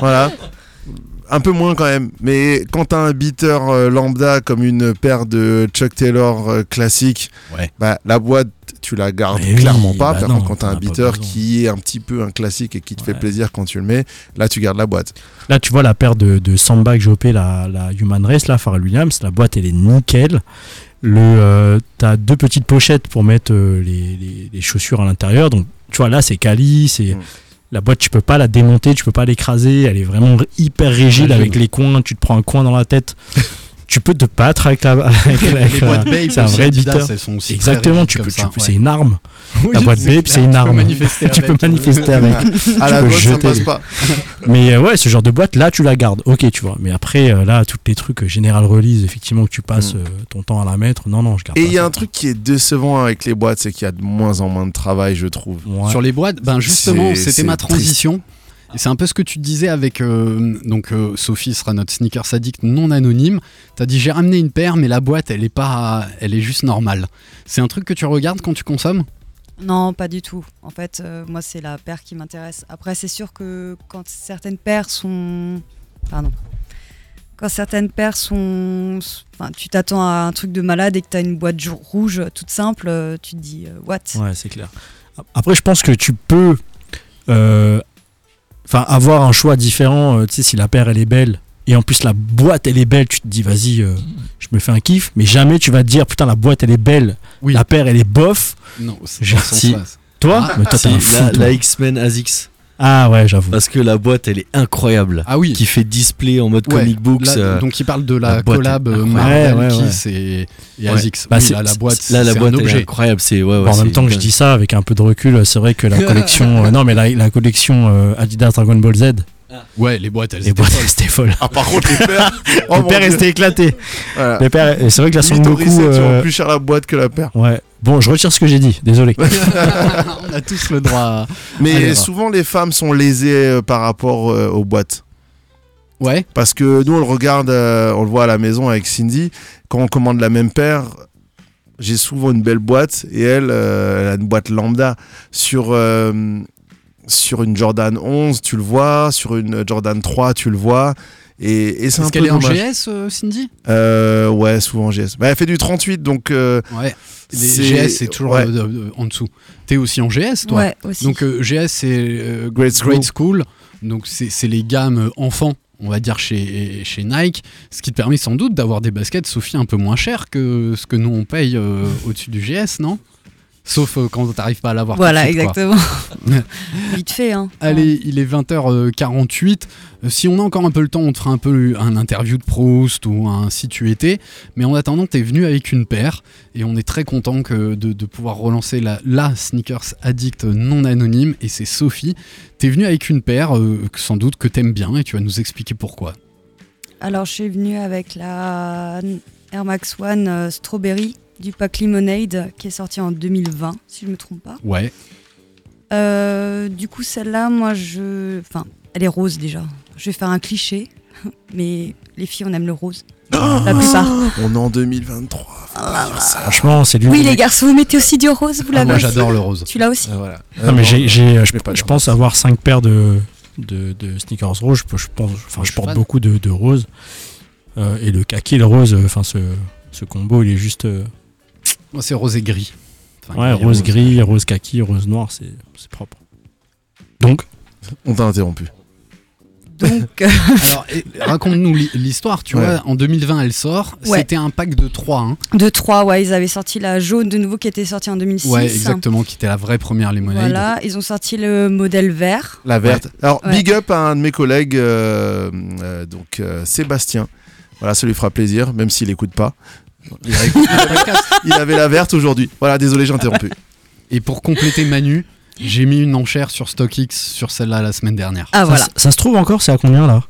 voilà. Un peu moins quand même. Mais quand t'as un beater euh, lambda comme une paire de Chuck Taylor euh, classique, Ouais. bah, la boîte, tu la gardes Mais oui, clairement pas. bah non, quand t'as un beater qui est un petit peu un classique et qui te fait plaisir quand tu le mets, là, tu gardes la boîte. Là, tu vois la paire de, de Samba que j'ai la, la Human Race, là, Pharrell Williams, la boîte, elle est nickel. Le, euh, t'as deux petites pochettes pour mettre euh, les, les- les chaussures à l'intérieur. Donc, tu vois, là, c'est quali. C'est Mm. La boîte, tu peux pas la démonter, tu peux pas l'écraser. Elle est vraiment hyper rigide avec les coins. Tu te prends un coin dans la tête. Tu peux te battre avec la. Avec, la- avec Babe, c'est un vrai aussi Exactement, tu peux, tu c'est une arme. Oui, la boîte Babe, c'est une arme. tu peux avec. manifester avec. à la peux boîte, ça passe pas. Mais euh, ouais, ce genre de boîte, là, tu la gardes. Ok, tu vois. Mais après, euh, là, tous les trucs euh, General Release, effectivement, que tu passes Mm. euh, ton temps à la mettre. Non, non, je garde Et il y a un truc qui est décevant avec les boîtes, c'est qu'il y a de moins en moins de travail, je trouve. Sur les boîtes, ben justement, c'était ma transition. C'est un peu ce que tu disais avec. euh, donc, euh, Sophie sera notre sneakers addict non anonyme. T'as dit j'ai ramené une paire, mais la boîte, elle est pas. Elle est juste normale. C'est un truc que tu regardes quand tu consommes? Non, pas du tout. En fait, euh, moi, c'est la paire qui m'intéresse. Après, c'est sûr que quand certaines paires sont. Pardon. Quand certaines paires sont. Enfin, tu t'attends à un truc de malade et que tu as une boîte rouge toute simple, tu te dis, euh, what? Ouais, c'est clair. Après, je pense que tu peux euh, enfin, avoir un choix différent. euh, tu sais, si la paire, elle est belle. Et en plus, la boîte, elle est belle. Tu te dis, vas-y, euh, je me fais un kiff. Mais jamais tu vas te dire, putain, la boîte, elle est belle. Oui. La paire, elle est bof. Non, c'est si. Toi Ah, Mais toi, un fou, la, toi. la X-Men ASICS. Ah ouais, j'avoue. Parce que la boîte, elle est incroyable. Ah oui. Qui fait display en mode Ouais, comic books. là, euh, donc il parle de la, collab euh. Marvel, Ouais, ouais, Kiss et, et Ouais. Asics. Bah, Oui, c'est- là, la boîte, Là, la boîte, un elle est incroyable. C'est Bon, en même temps que je dis ça, avec un peu de recul, c'est vrai que la collection. euh, non, mais la, la collection euh, Adidas Dragon Ball Z, Ouais, les boîtes, elles les étaient boîtes, folles. c'était folle. Ah, par contre, les paires. oh Les. Voilà. Les paires, et c'est vrai que la Son Limite, au Goku. reset, tu vends euh, plus cher la boîte que la paire. Ouais. Bon, je retire ce que j'ai dit, désolé. On a tous le droit. à- Mais Allez, va. souvent, les femmes sont lésées euh, par rapport euh, aux boîtes. Ouais. Parce que nous, on le regarde, euh, on le voit à la maison avec Cindy. Quand on commande la même paire, j'ai souvent une belle boîte et elle, euh, elle a une boîte lambda. Sur, euh, sur une Jordan 11, tu le vois. Sur une Jordan 3, tu le vois. Et, et c'est un Est-ce peu qu'elle est en dommage. GS, euh, Cindy Euh, Ouais, souvent en GS. Bah, elle fait du 38, donc. euh, Ouais. Les C'est- GS, c'est toujours ouais. euh, en dessous. T'es aussi en GS, toi Ouais, aussi. Donc euh, GS, c'est euh, Grade School. Grade School. Donc c'est c'est les gammes euh, enfants, on va dire, chez, chez Nike. Ce qui te permet sans doute d'avoir des baskets, Sophie, un peu moins chères que ce que nous on paye euh, au-dessus du GS, non? Sauf euh, quand t'arrives pas à l'avoir. Voilà, suite, exactement. Vite fait, hein. Allez, il est 20h48. Euh, Si on a encore un peu le temps, on te fera un peu un interview de Proust ou un si tu étais. Mais en attendant, tu es venu avec une paire et on est très content que de, de pouvoir relancer la, la Sneakers Addict non anonyme et c'est Sophie. Tu es venu avec une paire euh, sans doute que t'aimes bien et tu vas nous expliquer pourquoi. Alors, je suis venue avec la Air Max One euh, Strawberry du pack Lemonade qui est sorti en 2020, si je ne me trompe pas. Ouais. Euh, du coup, celle-là, moi, je. Enfin, elle est rose déjà. Je vais faire un cliché, mais les filles, on aime le rose. La plupart. On est en 2023. faut pas dire ça. Franchement, c'est lui. Oui, les garçons, vous mettez aussi du rose, vous Ah, l'avez moi j'adore le rose. Tu l'as aussi Ah, voilà. Non, mais j'ai, euh, je, pense avoir 5 paires de, de, de sneakers rouges. Je, peux- je pense, enfin, je je suis porte fan. beaucoup de, de roses. Euh, et le kaki le rose, euh, enfin, ce, ce combo, il est juste. euh, Moi c'est rose et gris. Enfin, ouais, gris, rose gris, rose kaki, rose noir, c'est, c'est propre. Donc, On t'a interrompu. Donc, euh, Alors raconte-nous l'hi- l'histoire, tu Ouais. vois. En 2020 elle sort. Ouais. C'était un pack de 3. Hein. de 3, ouais, ils avaient sorti la jaune de nouveau qui était sortie en 2006. Ouais, exactement, qui était la vraie première Lemonade. Voilà, ils ont sorti le modèle vert. La verte. Alors, Ouais. big up à un de mes collègues, euh, euh, donc euh, Sébastien. Voilà, ça lui fera plaisir, même s'il écoute pas. Il avait la verte aujourd'hui. Voilà, désolé, j'ai interrompu. Et pour compléter Manu, j'ai mis une enchère sur StockX sur celle-là la semaine dernière. Ah ça, voilà, ça se trouve encore, c'est à combien là?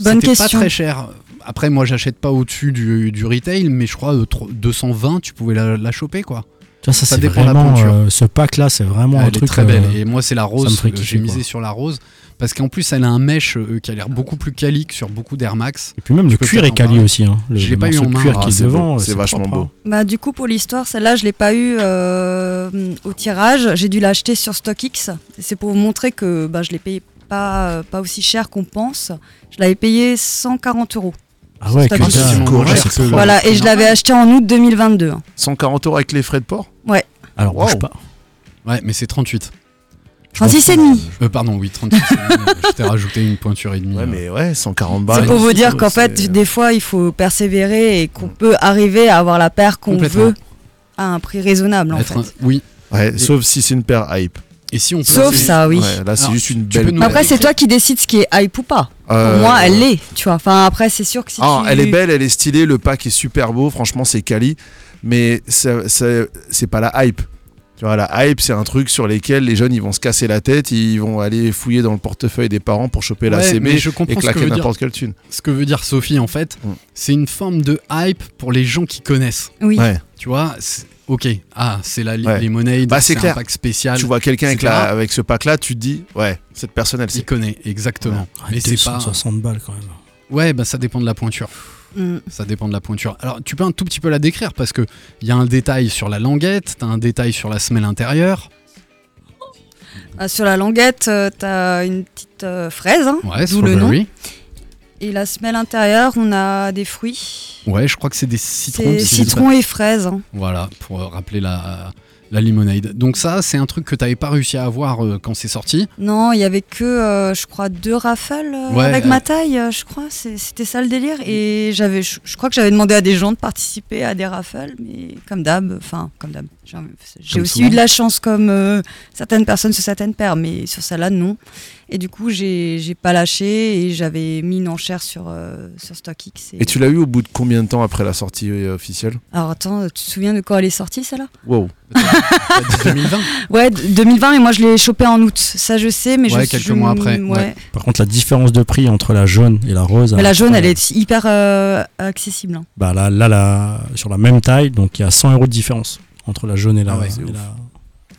Bonne C'était pas question. très cher. Après, moi, j'achète pas au-dessus du, du retail, mais je crois euh, tro- 220, tu pouvais la, la choper, quoi. Ça, Ça c'est dépend de la vraiment. pointure. euh, ce pack-là, c'est vraiment un elle est truc. très euh, belle. Et moi, c'est la rose. euh, J'ai misé sur la rose. Parce qu'en plus, elle a un mesh euh, qui a l'air beaucoup plus qualique sur beaucoup d'Air Max. Et puis même le cuir est quali aussi. Hein. Le, Je l'ai pas eu en main. cuir Ah, qui est c'est devant. c'est vachement propre, beau. hein. Bah, du coup, pour l'histoire, celle-là, je l'ai pas eu euh, au tirage. J'ai dû l'acheter sur StockX. C'est pour vous montrer que bah, je l'ai payé pas, euh, pas aussi cher qu'on pense. Je l'avais payé 140 euros. Ah ouais, C'est que pas dalle. possible. correct. Voilà, et je l'avais acheté en août 2022. hein. 140 euros avec les frais de port Ouais. Alors, Wow. bouge pas. Ouais, mais c'est 38. 36 et demi. Euh, pardon, oui, 38. je t'ai rajouté une pointure et demie. Ouais, euh. mais ouais, 140 balles. C'est pour vous dire qu'en fait, des fois, il faut persévérer et qu'on peut arriver à avoir la paire qu'on veut à un prix raisonnable, en Être fait. un- Oui. Ouais, Et- sauf si c'est une paire hype. Et si on peut- Sauf ça, oui. Ouais, là, c'est juste une belle. Après, c'est toi qui décides ce qui est hype ou pas. Euh, Pour moi, elle l'est, tu vois. Enfin, après, c'est sûr que si Ah, tu... elle est belle, elle est stylée, le pack est super beau, franchement c'est quali, mais ça- ça- c'est pas la hype. Tu vois, la hype, c'est un truc sur lequel les jeunes ils vont se casser la tête, ils vont aller fouiller dans le portefeuille des parents pour choper la Ouais, CB mais je et comprends ce que claquer veut dire. n'importe quelle thune. Ce que veut dire Sophie, en fait, Mm. c'est une forme de hype pour les gens qui connaissent. Oui. Ouais. Tu vois, c'est- ok, ah, c'est la Ouais. lemonade, Bah, c'est un clair. pack spécial. Tu vois quelqu'un avec, la- avec ce pack là, tu te dis, ouais, cette personne elle Il sait. connaît, exactement. Ah, Mais c'est pas. 260 balles quand même. Ouais, bah ça dépend de la pointure. Mm. Ça dépend de la pointure. Alors, tu peux un tout petit peu la décrire parce que il y a un détail sur la languette, t'as un détail sur la semelle intérieure. Ah, sur la languette, euh, t'as une petite euh, fraise, hein, Ouais, d'où le nom. Et la semelle intérieure, on a des fruits. Ouais, je crois que c'est des citrons. C'est citron et fraise. hein. Voilà, pour euh, rappeler la, la limonade. Donc ça, c'est un truc que t'avais pas réussi à avoir euh, quand c'est sorti. Non, il y avait que, euh, je crois, deux rafales euh, Ouais, avec ma taille, je crois. C'était ça le délire. Et j'avais, je, je crois que j'avais demandé à des gens de participer à des rafales, mais comme d'hab, enfin, comme d'hab. J'ai aussi souvent. eu de la chance comme euh, certaines personnes sur certaines paires, mais sur celle-là, non. Et du coup, j'ai pas lâché et j'avais mis une enchère sur, euh, sur StockX. Et tu l'as eu au bout de combien de temps après la sortie euh, officielle? Alors attends, tu te souviens de quand elle est sortie, celle-là? Wow. T'as dit 2020. Ouais, d- 2020, mais moi je l'ai chopée en août. Ça, je sais, mais Ouais, je quelques mois après, Ouais. ouais. Par contre, la différence de prix entre la jaune et la rose. Mais la jaune, elle est hyper euh, accessible. hein. Bah là, là, là, sur la même taille, donc il y a 100 euros de différence entre la jaune et la. Ah ouais, et la-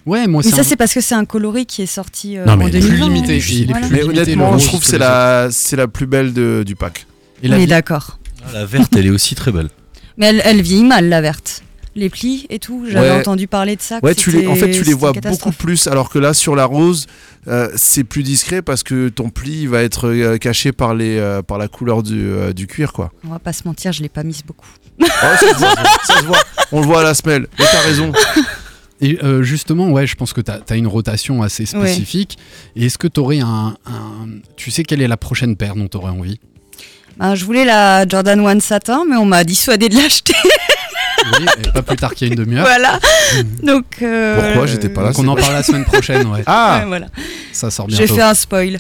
Ouais, moi Mais ça, un- c'est parce que c'est un coloris qui est sorti euh, Non, en mais plus 2020. limité. Il est Voilà. plus Mais limité, honnêtement, je trouve que c'est la, c'est la plus belle de- du pack. Et la Oui, vie- d'accord. Ah, La verte, elle est aussi très belle. Mais elle, elle vieillit mal, la verte. Les plis et tout, j'avais Ouais. entendu parler de ça. Ouais, tu les, en fait, tu les vois beaucoup plus, alors que là, sur la rose, euh, c'est plus discret parce que ton pli va être euh, caché par, les, euh, par la couleur du, euh, du cuir, quoi. On va pas se mentir, je l'ai pas mise beaucoup. Oh, ça, se voit, ça se voit. On le voit à la semelle. Mais t'as raison. Et euh, justement, ouais, je pense que tu as, une rotation assez spécifique. Et est-ce que tu aurais un, un- Tu sais quelle est la prochaine paire dont tu aurais envie? Ben, je voulais la Jordan One Satin, mais on m'a dissuadé de l'acheter. Oui, et pas plus tard qu'il y a une demi-heure. voilà. Donc. euh, Pourquoi? J'étais pas là. Donc on en parle la semaine prochaine, ouais. Ah ouais, voilà. Ça sort J'ai bientôt. fait un spoil.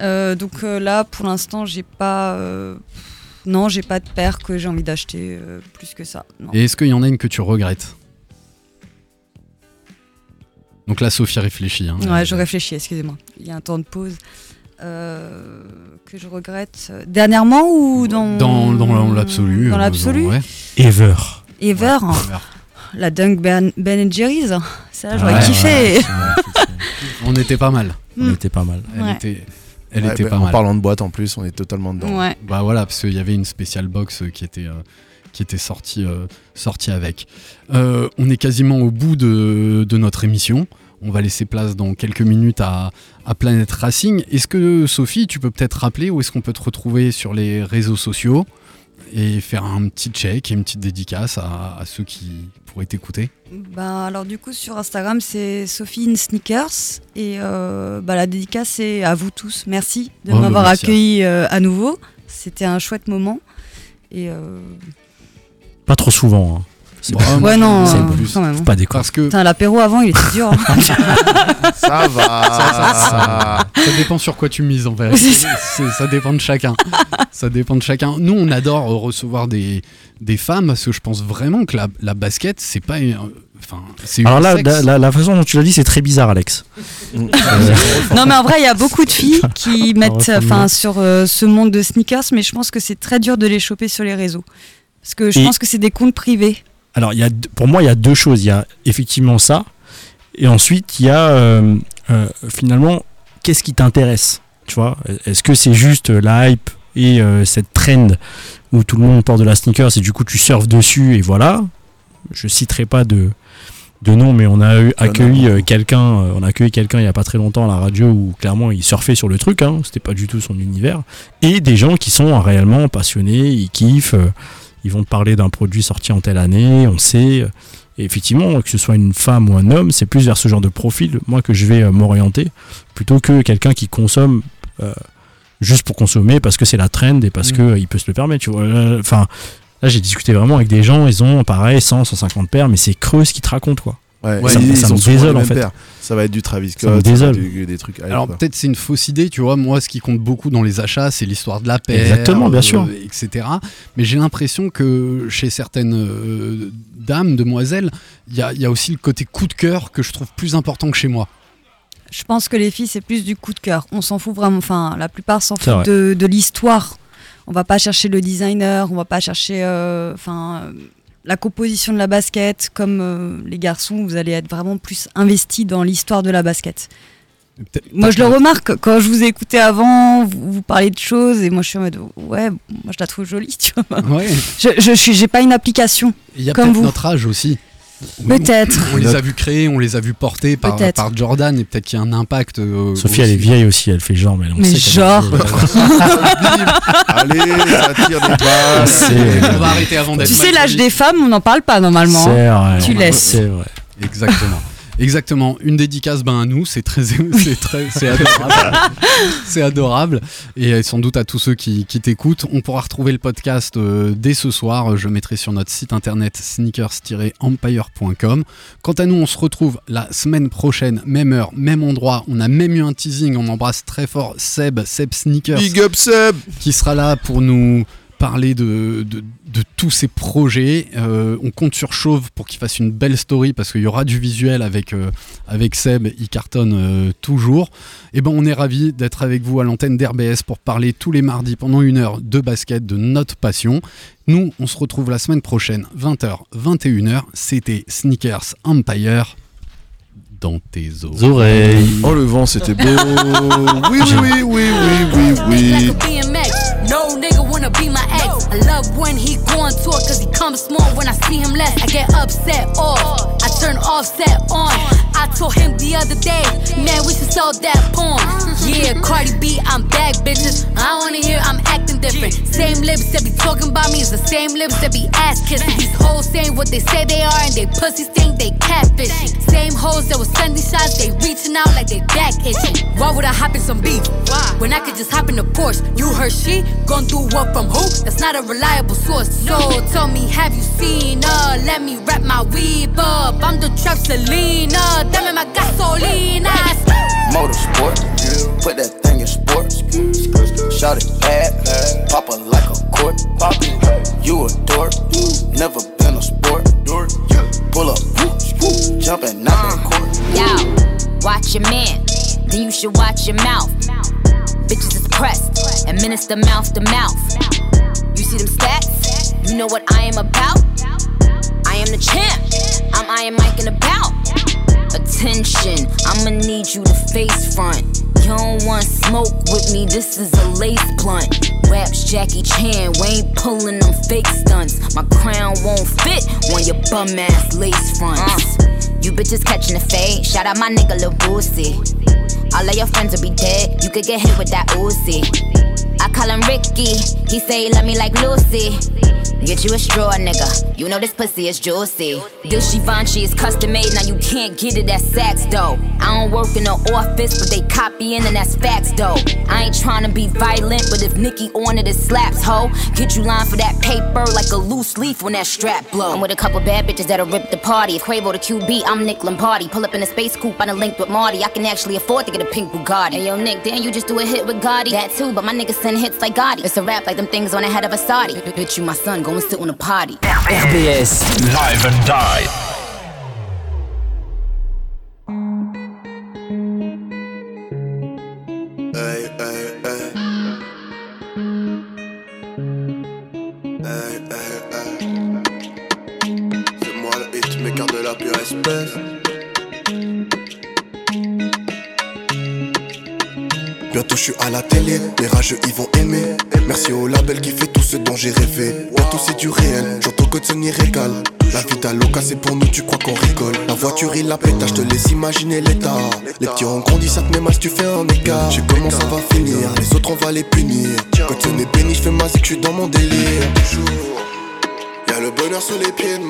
Euh, donc euh, là, pour l'instant, j'ai pas. Euh, Non, j'ai pas de paire que j'ai envie d'acheter euh, plus que ça. Non. Et est-ce qu'il y en a une que tu regrettes? Donc là, Sophie réfléchit. hein. Ouais, je réfléchis, excusez-moi. Il y a un temps de pause. Euh, que je regrette. Dernièrement ou dans. Dans, dans l'absolu. Dans euh, l'absolu ouais. Ever. Ever. hein. Ever. La Dunk Ben, ben Jerry's. Ça, j'aurais Ouais, kiffé. On était pas mal. On Mm. était pas mal. Elle Ouais. était, elle Ouais, était bah, pas en mal. parlant de boîte en plus, on est totalement dedans. Ouais. Bah voilà, parce qu'il y avait une spéciale box euh, qui était, euh, qui était sortie, euh, sortie avec. Euh, on est quasiment au bout de, de notre émission. On va laisser place dans quelques minutes à, à Planète Racing. Est-ce que, Sophie, tu peux peut-être rappeler où est-ce qu'on peut te retrouver sur les réseaux sociaux? Et faire un petit check et une petite dédicace à, à ceux qui pourraient t'écouter Ben, alors du coup sur Instagram c'est Sophie in Sneakers et euh, bah, la dédicace c'est à vous tous. Merci de Oh, bah, m'avoir accueilli euh, à nouveau. C'était un chouette moment. Et euh, Pas trop souvent. hein. C'est Bon, ouais non, c'est euh, bon. quand même. Faut pas déconner. Parce que Putain, l'apéro avant il était dur. hein. Ça va. ça, ça- ça- ça dépend sur quoi tu mises en fait. Ça. Dépend de chacun. ça dépend de chacun. Nous, on adore euh, recevoir des, des femmes parce que je pense vraiment que la, la basket, c'est pas une. Enfin, c'est Alors là, la, la- la façon dont tu l'as dit, c'est très bizarre, Alex. Mm. non mais en vrai il y a beaucoup de filles qui mettent enfin sur euh, ce monde de sneakers mais je pense que c'est très dur de les choper sur les réseaux. Parce que je Et- pense que c'est des comptes privés. Alors, il y a, pour moi, il y a deux choses. Il y a effectivement ça. Et ensuite, il y a euh, euh, finalement, qu'est-ce qui t'intéresse Tu vois? Est-ce que c'est juste euh, la hype et euh, cette trend où tout le monde porte de la sneakers et du coup tu surfes dessus et voilà? Je citerai pas de, de nom, mais on a eu accueilli quelqu'un, on a accueilli quelqu'un il y a pas très longtemps à la radio où clairement il surfait sur le truc, hein, c'était pas du tout son univers, et des gens qui sont réellement passionnés, ils kiffent, ils vont te parler d'un produit sorti en telle année, on sait. et effectivement, que ce soit une femme ou un homme, c'est plus vers ce genre de profil, moi, que je vais euh, m'orienter, plutôt que quelqu'un qui consomme euh, juste pour consommer, parce que c'est la trend et parce Mm. que euh, peut se le permettre. tu vois. Enfin, là, j'ai discuté vraiment avec des gens, ils ont pareil 100, 150 paires, mais c'est creux ce qu'ils te racontent, quoi. Ouais, ça, ils, ça ils me désole, en fait. paires. Ça va être du Travis Ça me Scott, ça être désole. du- des trucs. Alors peut-être c'est une fausse idée, tu vois. Moi, ce qui compte beaucoup dans les achats, c'est l'histoire de la paire, Exactement, bien sûr. etc. Mais j'ai l'impression que chez certaines euh, dames, demoiselles, il y a, il y a aussi le côté coup de cœur que je trouve plus important que chez moi. Je pense que les filles, c'est plus du coup de cœur. On s'en fout vraiment. Enfin, la plupart s'en C'est foutent de, de l'histoire. On va pas chercher le designer, on va pas chercher euh, enfin, euh, la composition de la basket. Comme euh, les garçons, vous allez être vraiment plus investis dans l'histoire de la basket. Moi, je le remarque quand je vous ai écouté avant, vous, vous parlez de choses et moi, je suis en mode ouais, moi, je la trouve jolie, tu vois. Ouais. Je, je suis, j'ai pas une application. Il y a Comme peut-être notre âge aussi. Peut-être. On les a vus créer, on les a vus porter par, Jordan et peut-être qu'il y a un impact. euh, Sophie, aussi. elle est vieille aussi, elle fait genre, mais on Mais sait genre. Allez, ça tire des balles. C'est- On va arrêter avant d'être Tu sais, l'âge des femmes, on n'en parle pas normalement. Tu laisses. C'est vrai. Exactement. Exactement. Une dédicace ben, à nous, c'est très, c'est très, c'est adorable. c'est adorable. Et sans doute à tous ceux qui, qui t'écoutent. On pourra retrouver le podcast euh, dès ce soir. Je mettrai sur notre site internet sneakers-empire.com. Quant à nous, on se retrouve la semaine prochaine, même heure, même endroit. On a même eu un teasing. On embrasse très fort Seb, Seb Sneakers Big up Seb qui sera là pour nous parler de, de, de tous ces projets. Euh, on compte sur Chauve pour qu'il fasse une belle story parce qu'il y aura du visuel avec, euh, avec Seb, il cartonne euh, toujours. Et ben on est ravis d'être avec vous à l'antenne d'RBS pour parler tous les mardis pendant une heure de basket, de notre passion. Nous, on se retrouve la semaine prochaine, 20h, 21h. C'était Sneakers Empire dans tes oreilles. Oh le vent c'était beau. Oui oui oui oui oui oui oui. A. No nigga wanna be my ex. I love when he go on tour cause he comes small when I see him less. I get upset off. I turn offset on. I told him the other day, man, we should sell that porn. Yeah, Cardi B, I'm back, bitches. I wanna hear I'm acting different. Same lips that be talking about me is the same lips that be ass kissing. These hoes saying what they say they are and they pussies think they catfishing. Same hoes that was sending shots, they reaching out like they back itching. Why would I hop in some beef? When I could just hop in the Porsche. You heard she gon' do what from who? That's not a reliable source. So tell me, have you seen her? Let me wrap my weave up. I'm the trap Selena. Dame my gasolina. Motorsport, put that thing in sports. Shout it bad, pop her like a court. You a dork, never been a sport. Pull up, jumping out that court. Yo, watch your man, then you should watch your mouth. Bitches is pressed, administer mouth to mouth. You see them stats? You know what I am about? I am the champ. I'm Iron Mike in about. Attention, I'ma need you to face front. You don't want smoke with me, this is a lace blunt. Raps Jackie Chan, we ain't pulling them fake stunts. My crown won't fit on your bum ass lace fronts. Uh. You bitches catching the fade, shout out my nigga Lil Boosie. All of your friends will be dead, you could get hit with that Uzi. I call him Ricky, he say he love me like Lucy. Get you a straw, nigga. You know this pussy is juicy. This Givenchy is custom made, now you can't get it at Saks though. I don't work in the office, but they copying and that's facts though. I ain't trying to be violent, but if Nicki on it, it slaps, ho. Get you lined for that paper like a loose leaf when that strap blow. I'm with a couple bad bitches that'll rip the party. If Quavo the QB, I'm Nick Lombardi. Pull up in a space coupe, I done linked with Marty. I can actually afford to get a pink Bugatti. Hey yo, Nick, then you just do a hit with Gotti. That too, but my niggas send hits like Gotti. It's a rap like them things on the head of a Saudi. Bitch, you my son, go and sit on a party. RBS Live and Die. Hey, hey, hey. Hey, hey, hey. C'est moi le hitmaker de la pure espèce. Bientôt je suis à la télé, les rageux ils vont aimer. Merci au label qui fait tout ce dont j'ai rêvé. C'est du réel, j'entends Cotton y régale. La vie d'Aloca, c'est pour nous, tu crois qu'on rigole. La voiture, il la pétage, je te laisse imaginer l'état. Les petits ont grandi, ça te met mal tu fais un écart. Je sais comment ça va finir, les autres, on va les punir. Cotton est béni, je fais ma zik, je suis dans mon délire. Y'a le bonheur sur les pieds de ma